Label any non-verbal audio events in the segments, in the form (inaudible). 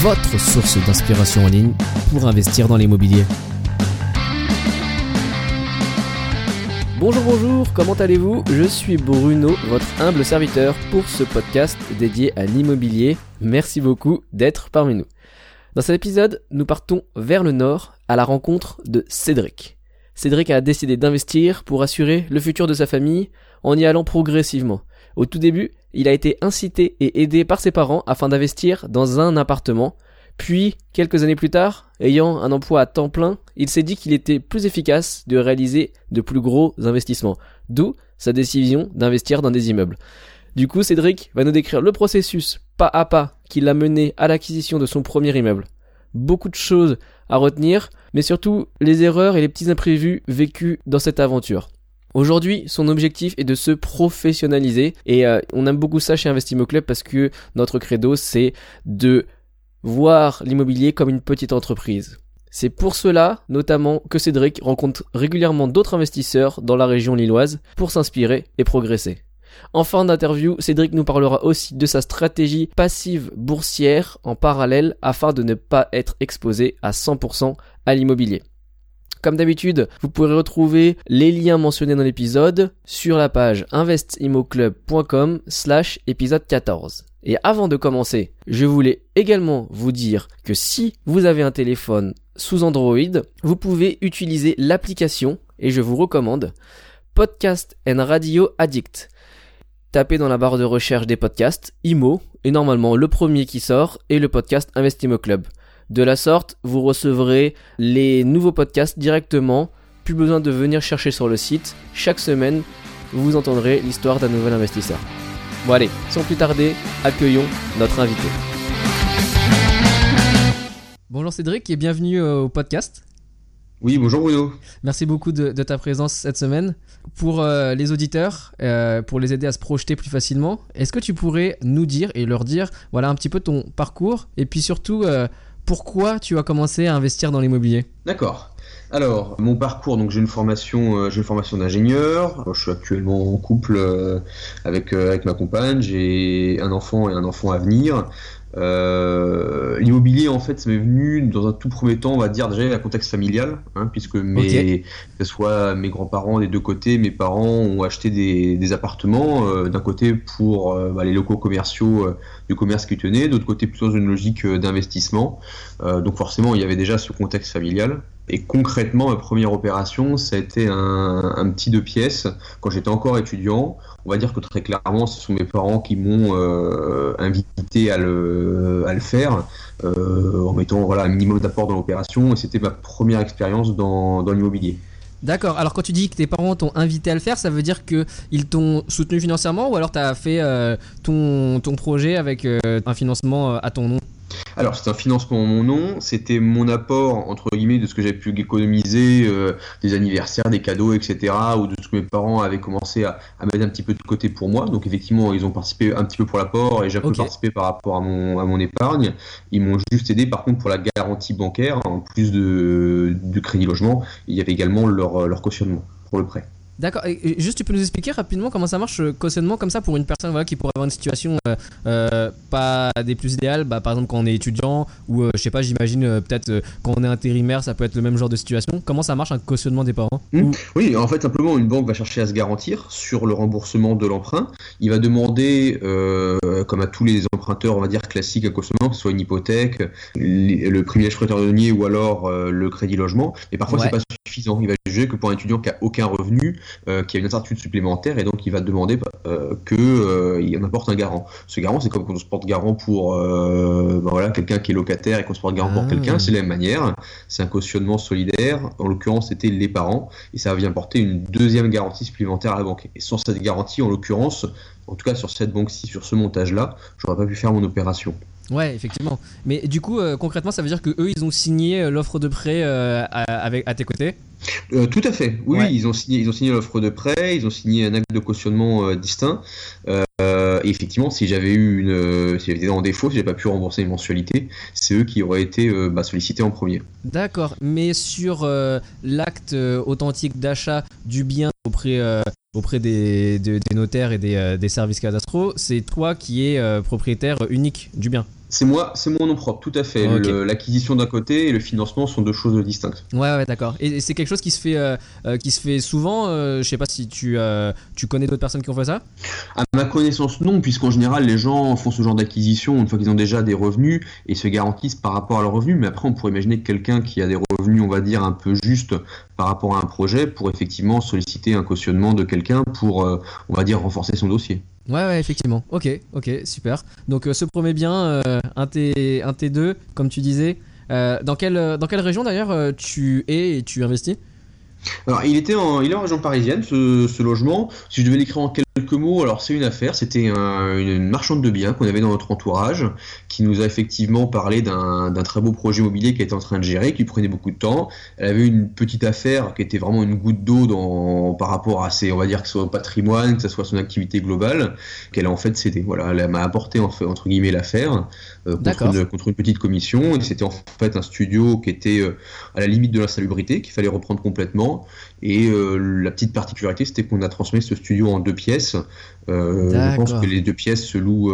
votre source d'inspiration en ligne pour investir dans l'immobilier. Bonjour, bonjour, comment allez-vous? Je suis Bruno, votre humble serviteur pour ce podcast dédié à l'immobilier. Merci beaucoup d'être parmi nous. Dans cet épisode, nous partons vers le nord à la rencontre de Cédric. Cédric a décidé d'investir pour assurer le futur de sa famille en y allant progressivement. Au tout début, il a été incité et aidé par ses parents afin d'investir dans un appartement. Puis, quelques années plus tard, ayant un emploi à temps plein, il s'est dit qu'il était plus efficace de réaliser de plus gros investissements. D'où sa décision d'investir dans des immeubles. Du coup, Cédric va nous décrire le processus pas à pas qui l'a mené à l'acquisition de son premier immeuble. Beaucoup de choses à retenir, mais surtout les erreurs et les petits imprévus vécus dans cette aventure. Aujourd'hui, son objectif est de se professionnaliser et euh, on aime beaucoup ça chez Investimo Club parce que notre credo c'est de voir l'immobilier comme une petite entreprise. C'est pour cela, notamment, que Cédric rencontre régulièrement d'autres investisseurs dans la région lilloise pour s'inspirer et progresser. En fin d'interview, Cédric nous parlera aussi de sa stratégie passive boursière en parallèle afin de ne pas être exposé à 100% à l'immobilier. Comme d'habitude, vous pourrez retrouver les liens mentionnés dans l'épisode sur la page investimoclub.com slash épisode 14. Et avant de commencer, je voulais également vous dire que si vous avez un téléphone sous Android, vous pouvez utiliser l'application, et je vous recommande, Podcast and Radio Addict. Tapez dans la barre de recherche des podcasts, IMO, et normalement le premier qui sort est le podcast Investimo Club. De la sorte, vous recevrez les nouveaux podcasts directement, plus besoin de venir chercher sur le site. Chaque semaine, vous entendrez l'histoire d'un nouvel investisseur. Bon allez, sans plus tarder, accueillons notre invité. Bonjour Cédric et bienvenue euh, au podcast. Oui, bonjour Bruno. Merci beaucoup de, ta présence cette semaine. Pour euh, les auditeurs, euh, pour les aider à se projeter plus facilement, est-ce que tu pourrais nous dire et leur dire voilà un petit peu ton parcours et puis surtout pourquoi tu as commencé à investir dans l'immobilier D'accord. Alors, mon parcours, donc j'ai une formation, euh, j'ai une formation d'ingénieur. Je suis actuellement en couple euh, avec, euh, avec ma compagne. J'ai un enfant et un enfant à venir. Euh, l'immobilier, en fait, ça m'est venu dans un tout premier temps, on va dire déjà un contexte familial, hein, puisque mes, que ce soit mes grands-parents des deux côtés, mes parents ont acheté des, des appartements, euh, d'un côté pour euh, bah, les locaux commerciaux euh, du commerce qui tenaient, d'autre côté plutôt dans une logique d'investissement. donc forcément, il y avait déjà ce contexte familial. Et concrètement, ma première opération, ça a été un, petit deux pièces quand j'étais encore étudiant on va dire que très clairement, ce sont mes parents qui m'ont euh, invité à le, faire, euh, en mettant voilà, un minimum d'apport dans l'opération, et c'était ma première expérience dans l'immobilier. D'accord, alors quand tu dis que tes parents t'ont invité à le faire, ça veut dire qu'ils t'ont soutenu financièrement ou alors tu as fait euh, ton, ton projet avec un financement à ton nom? Alors, c'est un financement en mon nom. C'était mon apport, entre guillemets, de ce que j'ai pu économiser, euh, des anniversaires, des cadeaux, etc., ou de ce que mes parents avaient commencé à, mettre un petit peu de côté pour moi. Donc, effectivement, ils ont participé un petit peu pour l'apport et j'ai un peu participé par rapport à mon, à mon épargne. Ils m'ont juste aidé, par contre, pour la garantie bancaire, en plus de, du crédit logement. Il y avait également leur, leur cautionnement pour le prêt. D'accord. Et juste, tu peux nous expliquer rapidement comment ça marche cautionnement comme ça pour une personne voilà, qui pourrait avoir une situation euh, euh, pas des plus idéales, bah, par exemple quand on est étudiant ou euh, je sais pas, j'imagine peut-être quand on est intérimaire, ça peut être le même genre de situation. Comment ça marche un cautionnement des parents mmh. Oui, en fait, simplement, une banque va chercher à se garantir sur le remboursement de l'emprunt. Il va demander, comme à tous les emprunteurs, on va dire classiques à cautionnement, que ce soit une hypothèque, le privilège prêteur-denier ou alors le crédit logement. Mais parfois, c'est pas suffisant. Il va juger que pour un étudiant qui a aucun revenu, euh, qui a une incertitude supplémentaire et donc il va demander euh, qu'il euh, en apporte un garant. Ce garant, c'est comme quand on se porte garant pour ben voilà, quelqu'un qui est locataire et qu'on se porte garant pour ah. quelqu'un, c'est la même manière. C'est un cautionnement solidaire. En l'occurrence, c'était les parents et ça vient porter une deuxième garantie supplémentaire à la banque. Et sans cette garantie, en l'occurrence, en tout cas sur cette banque-ci, sur ce montage-là, j'aurais pas pu faire mon opération. Ouais, effectivement. Mais du coup, concrètement, ça veut dire que eux, ils ont signé l'offre de prêt avec, à tes côtés? Tout à fait. Oui, ils ont signé, ils ont signé l'offre de prêt, ils ont signé un acte de cautionnement distinct. et effectivement, si j'avais eu une, si j'avais été en défaut, si j'avais pas pu rembourser une mensualité, c'est eux qui auraient été bah, sollicités en premier. D'accord. Mais sur l'acte authentique d'achat du bien auprès auprès des, notaires et des, euh, des services cadastraux, c'est toi qui es euh, propriétaire unique du bien? C'est moi, c'est mon nom propre, tout à fait. L'acquisition d'un côté et le financement sont deux choses distinctes. Ouais, ouais, d'accord. Et, c'est quelque chose qui se fait, euh, euh, qui se fait souvent. Euh, je sais pas si tu, tu connais d'autres personnes qui ont fait ça? À ma connaissance, non, puisqu'en général, les gens font ce genre d'acquisition une fois qu'ils ont déjà des revenus et se garantissent par rapport à leurs revenus. Mais après, on pourrait imaginer que quelqu'un qui a des revenus, on va dire, un peu justes par rapport à un projet, pour effectivement solliciter un cautionnement de quelqu'un pour, on va dire, renforcer son dossier. Ouais, ouais, effectivement. Ok, ok, super. Donc, ce promet bien, un, T, un T2, comme tu disais. Euh, dans, quelle, dans quelle région d'ailleurs euh, tu es et tu investis? Alors, il était en, il est en région parisienne, ce, ce logement. Si je devais l'écrire en quelques mots, alors c'est une affaire. C'était une marchande de biens qu'on avait dans notre entourage, qui nous a effectivement parlé d'un très beau projet immobilier qu'elle était en train de gérer, qui prenait beaucoup de temps. Elle avait une petite affaire qui était vraiment une goutte d'eau par rapport à ses, on va dire que ce soit au patrimoine, que ce soit son activité globale, qu'elle a en fait cédé. Voilà, elle m'a apporté entre guillemets l'affaire euh, contre, une, contre, une, petite commission. Et c'était en fait un studio qui était euh, à la limite de l'insalubrité, qu'il fallait reprendre complètement. Et euh, la petite particularité, c'était qu'on a transmis ce studio en deux pièces. Je pense que les deux pièces se louent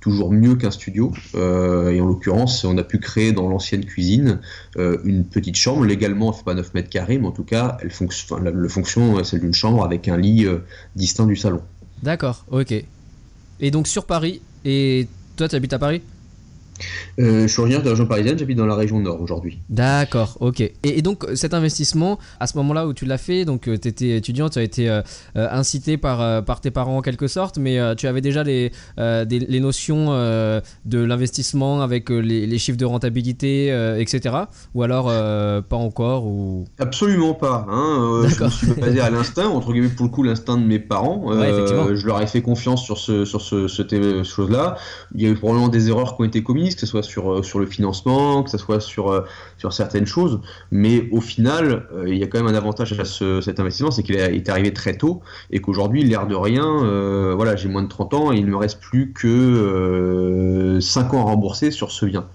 toujours mieux qu'un studio. et en l'occurrence, on a pu créer dans l'ancienne cuisine une petite chambre. Légalement, elle fait pas 9 mètres carrés, mais en tout cas, elle fonction, le fonction est celle d'une chambre avec un lit distinct du salon. D'accord, ok. Et donc sur Paris, et toi, tu habites à Paris? Euh, je suis originaire de la région parisienne, j'habite dans la région nord aujourd'hui. D'accord, ok. Et, donc cet investissement, à ce moment-là où tu l'as fait, donc euh, tu étais étudiant, tu as été euh, incité par, par tes parents en quelque sorte, mais tu avais déjà les, les notions de l'investissement avec les, chiffres de rentabilité, etc. Ou alors pas encore ou... Absolument pas. Hein. je me suis basé à (laughs) l'instinct, entre guillemets pour le coup l'instinct de mes parents. je leur ai fait confiance sur ce, sur ce, ce chose-là. Il y a eu probablement des erreurs qui ont été commises que ce soit sur, euh, sur le financement, que ce soit sur, euh, certaines choses. Mais au final, euh, il y a quand même un avantage à cet investissement, c'est qu'il est arrivé très tôt et qu'aujourd'hui, l'air de rien, voilà, j'ai moins de 30 ans et il ne me reste plus que 5 ans à rembourser sur ce bien.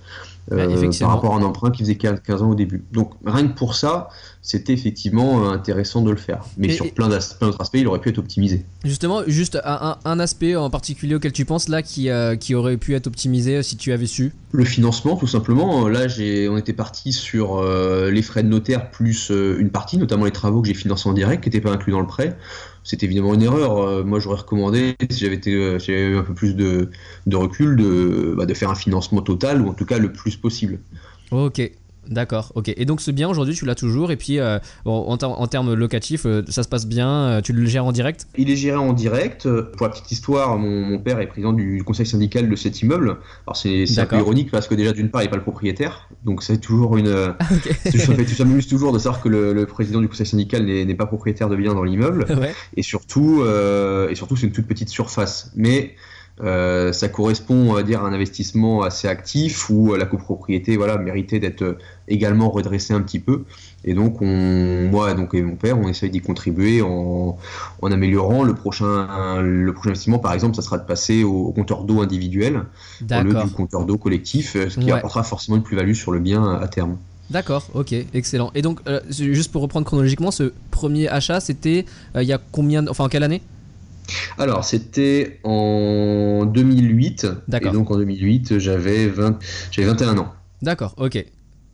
Par rapport à un emprunt qui faisait 15 ans au début. Donc rien que pour ça, c'était effectivement euh, intéressant de le faire. Mais sur plein d'autres aspects, il aurait pu être optimisé. Justement, juste un, aspect en particulier auquel tu penses là qui, euh, qui aurait pu être optimisé euh, si tu avais su? Le financement, tout simplement. Là, on était parti sur les frais de notaire plus une partie, notamment les travaux que j'ai financés en direct, qui n'étaient pas inclus dans le prêt. C'est évidemment une erreur. moi, j'aurais recommandé, si j'avais eu un peu plus de, recul, de, bah, de faire un financement total, ou en tout cas le plus possible. Ok, D'accord, ok. Et donc ce bien aujourd'hui, tu l'as toujours. Et puis euh, en, termes locatifs, euh, ça se passe bien. Euh, tu le gères en direct? Il est géré en direct. Pour la petite histoire, mon, père est président du conseil syndical de cet immeuble. Alors c'est un peu ironique parce que déjà d'une part, il n'est pas le propriétaire, donc c'est toujours une. (laughs) Ah, (laughs) ça m'amuse toujours de savoir que le, président du conseil syndical n'est pas propriétaire de bien dans l'immeuble. Et surtout, et surtout, c'est une toute petite surface. Mais euh, ça correspond, on va dire, à un investissement assez actif où la copropriété, voilà, méritait d'être également redressée un petit peu. Et donc, on, moi, donc et mon père, on essaye d'y contribuer en, en, améliorant le prochain, le prochain investissement. Par exemple, ça sera de passer au, compteur d'eau individuel au lieu du compteur d'eau collectif, ce qui apportera forcément une plus-value sur le bien à terme. D'accord, ok, excellent. Et donc, euh, juste pour reprendre chronologiquement, ce premier achat, c'était euh, il y a combien, enfin, en quelle année? Alors, c'était en 2008. Et donc en 2008, j'avais 21 ans. D'accord, ok.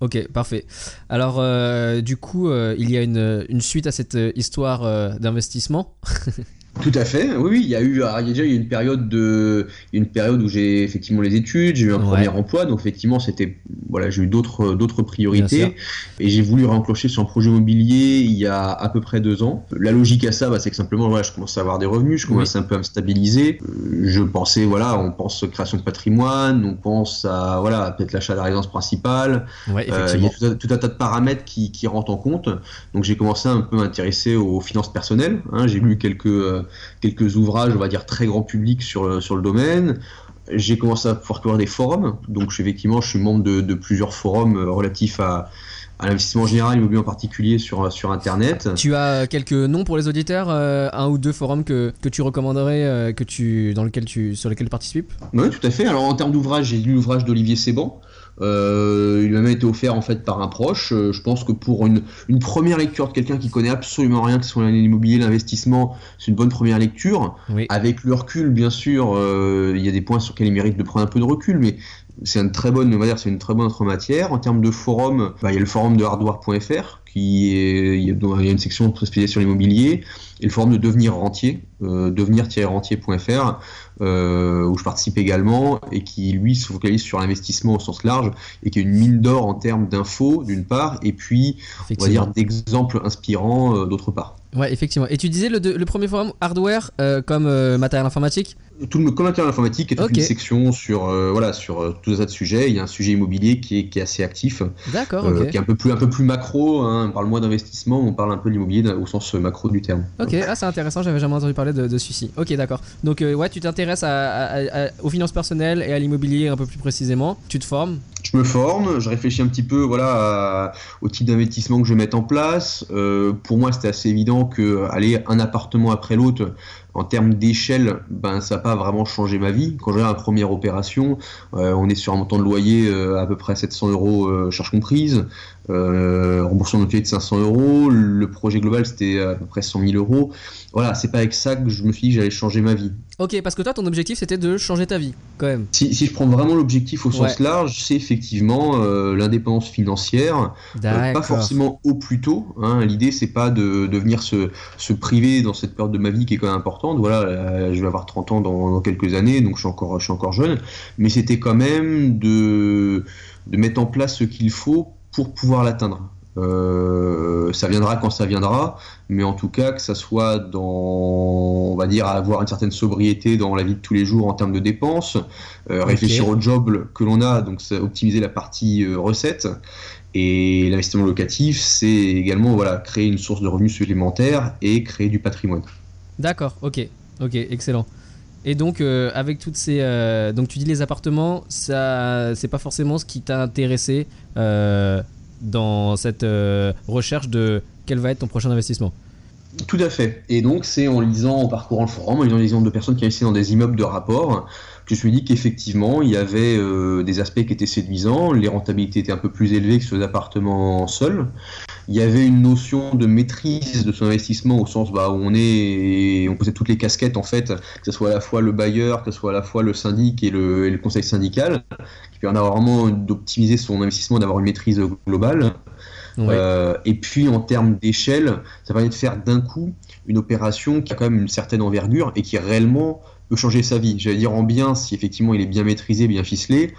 Ok, parfait. Alors, euh, du coup, euh, il y a une, une, suite à cette euh, histoire d'investissement (laughs) Tout à fait. Oui, oui, il y a eu, il y a déjà eu une période de, une période où j'ai effectivement les études, j'ai eu un premier emploi, donc effectivement c'était, voilà, j'ai eu d'autres, d'autres priorités et j'ai voulu réenclencher sur un projet immobilier il y a à peu près deux ans. La logique à ça, bah, c'est que simplement, voilà, je commence à avoir des revenus, je commence un peu à me stabiliser. Je pensais, voilà, on pense création de patrimoine, on pense à, voilà, peut-être l'achat de la résidence principale. Ouais, euh, il y a tout un, tas de paramètres qui, qui rentrent en compte. Donc j'ai commencé un peu à m'intéresser aux finances personnelles. Hein. J'ai lu quelques quelques ouvrages, on va dire très grand public sur le, sur le domaine. j'ai commencé à pouvoir couvrir des forums. Donc, effectivement, je suis membre de, plusieurs forums relatifs à, l'investissement général, immobilier en particulier sur, sur Internet. Tu as quelques noms pour les auditeurs, un ou deux forums que, que tu recommanderais, que tu, dans lequel tu, sur lesquels tu participes? Oui, tout à fait. Alors en termes d'ouvrage, j'ai lu l'ouvrage d'Olivier Séban. Euh, il m'a même été offert en fait par un proche. Euh, je pense que pour une, une première lecture de quelqu'un qui connaît absolument rien que sur l'immobilier, l'investissement, c'est une bonne première lecture. Avec le recul, bien sûr, euh, il y a des points sur lesquels il mérite de prendre un peu de recul, mais c'est une très bonne, on va dire, c'est une très bonne autre matière. En termes de forum, bah, il y a le forum de hardware.fr qui est, il y, a, une section spécialisée sur l'immobilier et le forum de devenir rentier, euh, devenir-rentier.fr euh, où je participe également et qui lui se focalise sur l'investissement au sens large et qui est une mine d'or en termes d'infos d'une part et puis on va dire d'exemples inspirants euh, d'autre part. Ouais, effectivement. Et tu disais le, le premier forum hardware comme matériel informatique? Tout le commentaire informatique est toute une section sur euh, voilà sur euh, tout un tas de sujets. Il y a un sujet immobilier qui est, qui est assez actif, d'accord, euh, qui est un peu plus un peu plus macro. Hein. On parle moins d'investissement, on parle un peu de l'immobilier au sens macro du terme. Ok, ah, c'est intéressant. J'avais jamais entendu parler de, de celui-ci. Ok, d'accord. Donc ouais, tu t'intéresses à, aux finances personnelles et à l'immobilier un peu plus précisément. Tu te formes? Je me forme, je réfléchis un petit peu voilà au type d'investissement que je vais mettre en place. pour moi, c'était assez évident que aller un appartement après l'autre en termes d'échelle, ben, ça n'a pas vraiment changé ma vie. Quand j'ai la première opération, euh, on est sur un montant de loyer euh, à peu près 700 euros, euh, charges comprises, remboursement de loyer de 500 euros. Le projet global, c'était à peu près 100 000 euros. Voilà, c'est pas avec ça que je me suis dit que j'allais changer ma vie. Ok, parce que toi, ton objectif, c'était de changer ta vie, quand même. Si, je prends vraiment l'objectif au sens large, c'est effectivement l'indépendance financière. pas forcément au plus tôt. Hein. L'idée, c'est pas de, de venir se, se priver dans cette période de ma vie qui est quand même importante voilà, euh, je vais avoir 30 ans dans, quelques années, donc je suis encore, je suis encore jeune. Mais c'était quand même de, de mettre en place ce qu'il faut pour pouvoir l'atteindre. Euh, ça viendra quand ça viendra, mais en tout cas que ça soit dans, on va dire, avoir une certaine sobriété dans la vie de tous les jours en termes de dépenses, euh, réfléchir au job que l'on a, donc optimiser la partie recette. Et l'investissement locatif, c'est également voilà créer une source de revenus supplémentaires et créer du patrimoine. D'accord, ok, ok, excellent. Et donc, euh, avec toutes ces. Euh, donc, tu dis les appartements, ça, c'est pas forcément ce qui t'a intéressé euh, dans cette recherche de quel va être ton prochain investissement Tout à fait. Et donc, c'est en lisant, en parcourant le forum, en lisant les exemples de personnes qui investissaient dans des immeubles de rapport, que je me suis dit qu'effectivement, il y avait des aspects qui étaient séduisants, les rentabilités étaient un peu plus élevées que sur les appartements seuls il y avait une notion de maîtrise de son investissement au sens bah, où on est on possède toutes les casquettes en fait, que ce soit à la fois le bailleur, que ce soit à la fois le syndic et le, conseil syndical, qui permet vraiment d'optimiser son investissement, d'avoir une maîtrise globale. Euh, et puis en termes d'échelle, ça permet de faire d'un coup une opération qui a quand même une certaine envergure et qui réellement peut changer sa vie. J'allais dire en bien si effectivement il est bien maîtrisé, bien ficelé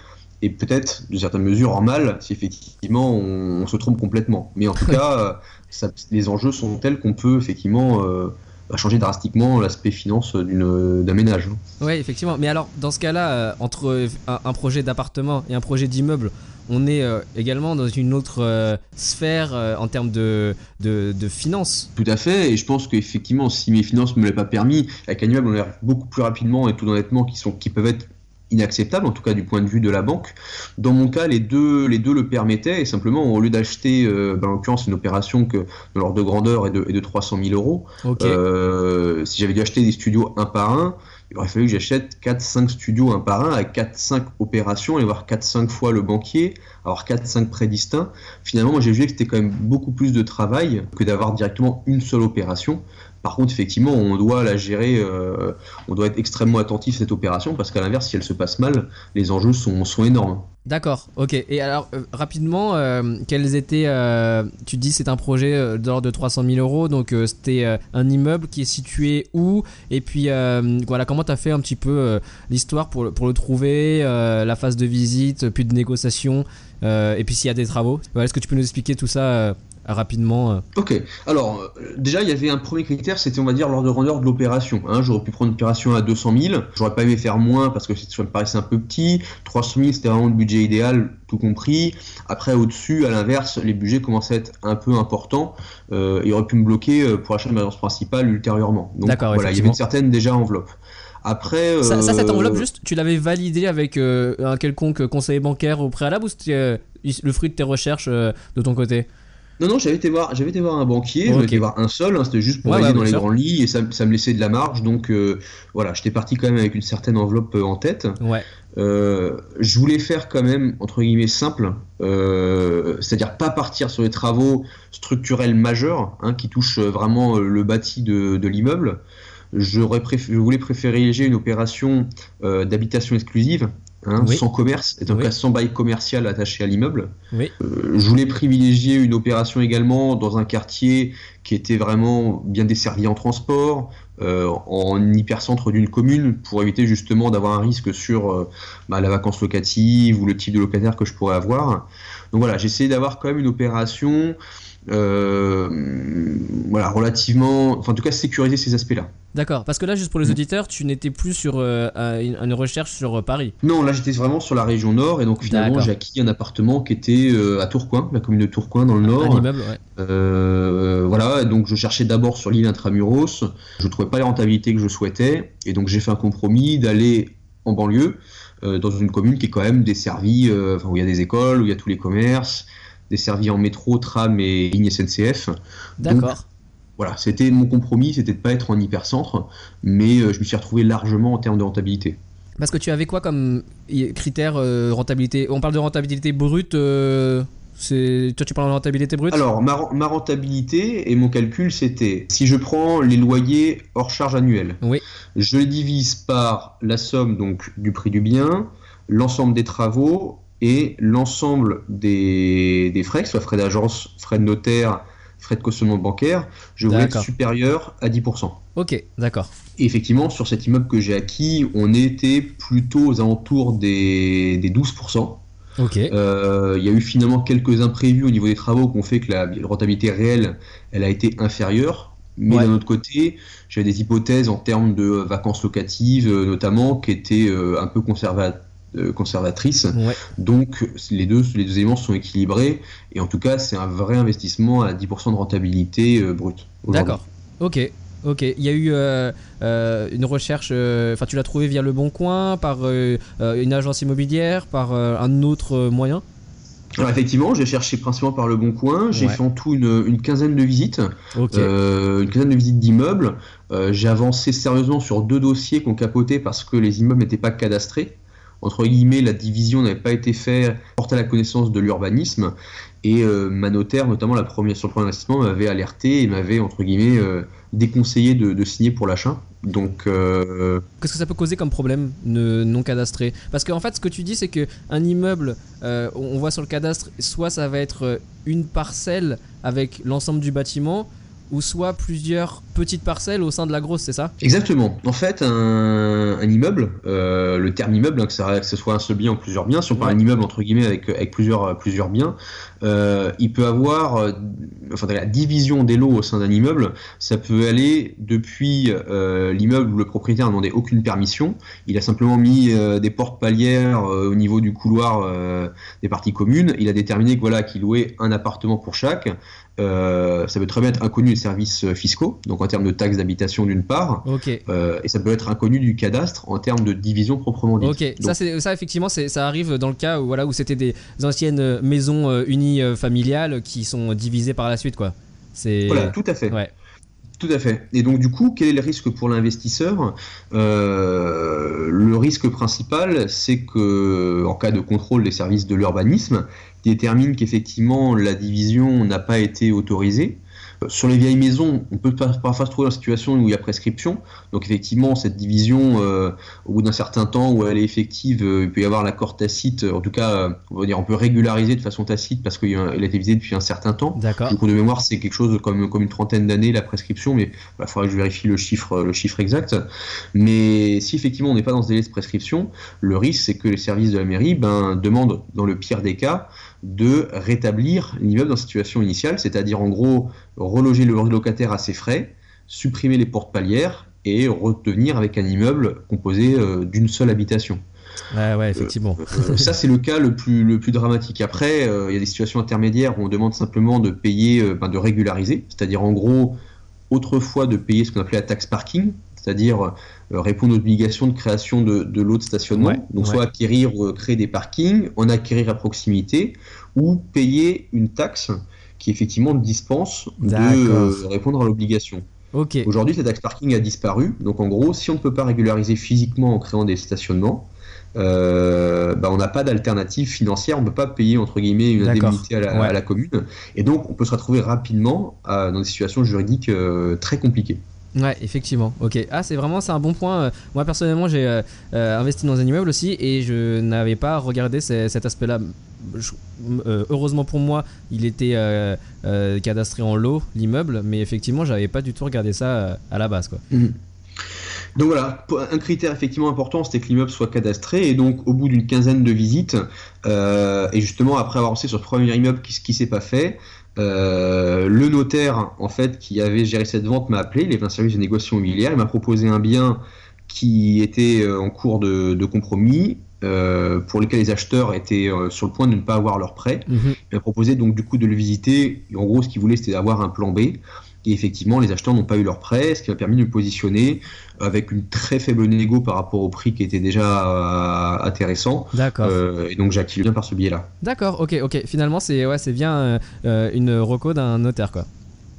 et peut-être, de certaines mesures, en mal si effectivement on, se trompe complètement. Mais en tout cas, (laughs) ça, les enjeux sont tels qu'on peut effectivement euh, bah, changer drastiquement l'aspect finance d'un ménage. Oui, effectivement. Mais alors, dans ce cas-là, euh, entre un, projet d'appartement et un projet d'immeuble, on est euh, également dans une autre sphère en termes de, de, de, finances. Tout à fait, et je pense qu'effectivement, si mes finances ne me l'aient pas permis, avec un immeuble, on est beaucoup plus rapidement et tout honnêtement qui, sont, qui peuvent être inacceptable, en tout cas du point de vue de la banque. Dans mon cas, les deux, les deux le permettaient, et simplement, au lieu d'acheter, euh, ben, en l'occurrence, une opération que, de l'ordre de grandeur et de, de 300 000 euros, euh, si j'avais dû acheter des studios un par un, il aurait fallu que j'achète 4-5 studios un par un, avec 4-5 opérations, et avoir 4-5 fois le banquier, avoir 4-5 prêts distincts. Finalement, moi j'ai vu que c'était quand même beaucoup plus de travail que d'avoir directement une seule opération. Par contre, effectivement, on doit la gérer, euh, on doit être extrêmement attentif à cette opération parce qu'à l'inverse, si elle se passe mal, les enjeux sont, énormes. D'accord, ok. Et alors, euh, rapidement, euh, quels étaient. tu dis c'est un projet de l'ordre de 300 000 euros, donc c'était un immeuble qui est situé où? Et puis, voilà, comment tu as fait un petit peu l'histoire pour, pour le trouver, la phase de visite, puis de négociation, et puis s'il y a des travaux? Est-ce que tu peux nous expliquer tout ça rapidement euh. Ok, alors euh, déjà il y avait un premier critère, c'était on va dire l'ordre de grandeur de l'opération. Hein. J'aurais pu prendre une opération à 200 000, j'aurais pas aimé faire moins parce que ça me paraissait un peu petit. 300 000 c'était vraiment le budget idéal, tout compris. Après au-dessus, à l'inverse, les budgets commençaient à être un peu importants. Euh, il aurait pu me bloquer pour acheter ma résidence principale ultérieurement. Donc voilà, il y avait une certaine déjà enveloppe. Après, Ça, ça, cette euh, enveloppe, juste, tu l'avais validée avec euh, un quelconque conseiller bancaire au préalable ou c'était euh, le fruit de tes recherches euh, de ton côté? Non, non, j'avais été voir, j'avais été voir un banquier, j'avais été voir un seul, hein, c'était juste pour Ouais, aller ouais, dans les sûr. grands lits et ça, ça me laissait de la marge, donc euh, voilà, j'étais parti quand même avec une certaine enveloppe euh, en tête. Ouais. Euh, je voulais faire quand même entre guillemets simple, euh, c'est-à-dire pas partir sur des travaux structurels majeurs hein, qui touchent vraiment le bâti de, de l'immeuble. Je voulais privilégier une opération d'habitation exclusive, hein, Oui. sans commerce, et donc Oui. là, sans bail commercial attaché à l'immeuble. Oui. Euh, je voulais privilégier une opération également dans un quartier qui était vraiment bien desservi en transport, euh, en hypercentre d'une commune, pour éviter justement d'avoir un risque sur euh, bah, la vacance locative ou le type de locataire que je pourrais avoir. Donc voilà, j'ai essayé d'avoir quand même une opération voilà, relativement, enfin en tout cas sécuriser ces aspects-là. D'accord. Parce que là, juste pour les Mm. auditeurs, tu n'étais plus sur euh, un- une, recherche sur euh, Paris. Non, là j'étais vraiment sur la région nord et donc finalement j'ai acquis un appartement qui était euh, à Tourcoing, la commune de Tourcoing dans le Un nord. immeuble, ouais. Euh, voilà, et donc je cherchais d'abord sur l'île intramuros, je trouvais pas les rentabilités que je souhaitais, et donc j'ai fait un compromis d'aller en banlieue, euh, dans une commune qui est quand même desservie, euh, enfin, où il y a des écoles, où il y a tous les commerces, desservie en métro, tram et ligne SNCF. D'accord. Voilà, c'était mon compromis, c'était de pas être en hypercentre, mais euh, je me suis retrouvé largement en termes de rentabilité. Parce que tu avais quoi comme critère euh, rentabilité? On parle de rentabilité brute. euh, toi, tu parles de rentabilité brute? Alors, ma, ren- ma rentabilité et mon calcul, c'était si je prends les loyers hors charge annuelle, Oui. je les divise par la somme donc du prix du bien, l'ensemble des travaux et l'ensemble des, des frais, que ce soit frais d'agence, frais de notaire, frais de cautionnement bancaire, je voulais être supérieur à 10%. Ok, d'accord. Et effectivement, sur cet immeuble que j'ai acquis, on était plutôt aux alentours des, des 12%. Ok. Euh, Il y a eu finalement quelques imprévus au niveau des travaux qui ont fait que la rentabilité réelle, elle a été inférieure. Mais Ouais. d'un autre côté, j'avais des hypothèses en termes de vacances locatives, euh, notamment, qui étaient euh, un peu conserva- euh, conservatrices. Ouais. Donc les deux, les deux éléments sont équilibrés. Et en tout cas, c'est un vrai investissement à 10% de rentabilité euh, brute. D'accord. Ok. Ok. Il y a eu euh, euh, une recherche. Enfin, tu l'as trouvé via Le Bon Coin, par une agence immobilière, par un autre moyen? Alors effectivement, j'ai cherché principalement par le Bon Coin. J'ai Ouais. fait en tout une, une quinzaine de visites. Euh, une quinzaine de visites d'immeubles. Euh, j'ai avancé sérieusement sur deux dossiers qui ont capoté parce que les immeubles n'étaient pas cadastrés. Entre guillemets, la division n'avait pas été faite, portée à la connaissance de l'urbanisme. Et euh, ma notaire, notamment la première, sur le premier investissement, m'avait alerté et m'avait, entre guillemets, euh, déconseillé de, signer pour l'achat. Donc, euh, Qu'est-ce que ça peut causer comme problème ne- non cadastré? Parce qu'en fait, ce que tu dis, c'est que un immeuble, euh, on voit sur le cadastre, soit ça va être une parcelle avec l'ensemble du bâtiment, ou soit plusieurs petites parcelles au sein de la grosse, c'est ça? Exactement. En fait, un, un immeuble, euh, le terme immeuble, hein, que, ça, que ce soit un seul bien ou plusieurs biens, si on parle d'un immeuble entre guillemets avec, avec plusieurs, plusieurs biens, euh, il peut avoir, euh, enfin la division des lots au sein d'un immeuble, ça peut aller depuis euh, l'immeuble où le propriétaire n'a demandé aucune permission, il a simplement mis euh, des portes palières euh, au niveau du couloir euh, des parties communes, il a déterminé que voilà qu'il louait un appartement pour chaque. Euh, ça peut très bien être inconnu des services euh, fiscaux, donc en termes de taxes d'habitation d'une part, euh, et ça peut être inconnu du cadastre en termes de division proprement dite. Ok, Donc, ça, ça effectivement, ça arrive dans le cas où, voilà, où c'était des anciennes maisons euh, unies familiales qui sont divisées par la suite, quoi. Voilà, tout à fait. Ouais. Tout à fait. Et donc du coup, quel est le risque pour l'investisseur? Le risque principal, c'est que en cas de contrôle des services de l'urbanisme, détermine qu'effectivement la division n'a pas été autorisée. Euh, Sur les vieilles maisons, on peut parfois se trouver dans une situation où il y a prescription. Donc effectivement, cette division, euh, au bout d'un certain temps où elle est effective, euh, il peut y avoir l'accord tacite. En tout cas, euh, on va dire, on peut régulariser de façon tacite parce qu'il a été visé depuis un certain temps. D'accord. Du coup, de mémoire, c'est quelque chose comme, comme une trentaine d'années, la prescription, mais il faudrait que je vérifie le chiffre, le chiffre exact. Mais si effectivement on n'est pas dans ce délai de prescription, le risque, c'est que les services de la mairie ben, demandent, dans le pire des cas, de rétablir l'immeuble dans sa situation initiale, c'est-à-dire en gros reloger le locataire à ses frais, supprimer les portes palières et redevenir avec un immeuble composé euh, d'une seule habitation. Ouais, ouais, effectivement. Euh, ça, c'est le cas le plus, le plus dramatique. Après, euh, il y a des situations intermédiaires où on demande simplement de payer, euh, ben, de régulariser, c'est-à-dire en gros, autrefois de payer ce qu'on appelait la taxe parking, c'est-à-dire répondre aux obligations de création de, de lots de stationnement, donc soit acquérir ou créer des parkings, en acquérir à proximité, ou payer une taxe qui effectivement dispense de répondre à l'obligation. Aujourd'hui, cette taxe parking a disparu. Donc en gros, si on ne peut pas régulariser physiquement en créant des stationnements, euh, bah, on n'a pas d'alternative financière, on ne peut pas payer entre guillemets une indemnité à la, commune, et donc on peut se retrouver rapidement euh, dans des situations juridiques euh, très compliquées. Ouais, effectivement. Ok. Ah, c'est vraiment c'est un bon point. Moi personnellement, j'ai investi dans un immeuble aussi et je n'avais pas regardé cet aspect-là. heureusement pour moi, il était cadastré en lot l'immeuble, mais effectivement, j'avais pas du tout regardé ça à la base, quoi. Mhm. Donc voilà, un critère effectivement important, c'était que l'immeuble soit cadastré. Et donc, au bout d'une quinzaine de visites, euh, et justement après avoir lancé sur ce premier immeuble, ce qui s'est pas fait, euh, le notaire en fait qui avait géré cette vente m'a appelé, il avait un service de négociation immobilière, il m'a proposé un bien qui était euh, en cours de, compromis. pour lequel les acheteurs étaient sur le point de ne pas avoir leur prêt. Mhm. Il m'a proposé donc du coup de le visiter. en gros, ce qu'il voulait, c'était d'avoir un plan B. Et effectivement, les acheteurs n'ont pas eu leur prêt, ce qui m'a permis de me positionner avec une très faible négo par rapport au prix qui était déjà euh, intéressant. D'accord. Euh, et donc j'active bien par ce biais-là. D'accord, ok, ok. Finalement, c'est ouais, c'est bien euh, une reco d'un notaire, quoi.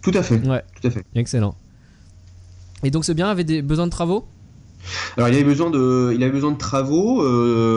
Tout à fait. Ouais. Tout à fait. Excellent. Et donc ce bien avait des besoins de travaux? Alors il avait besoin de, travaux,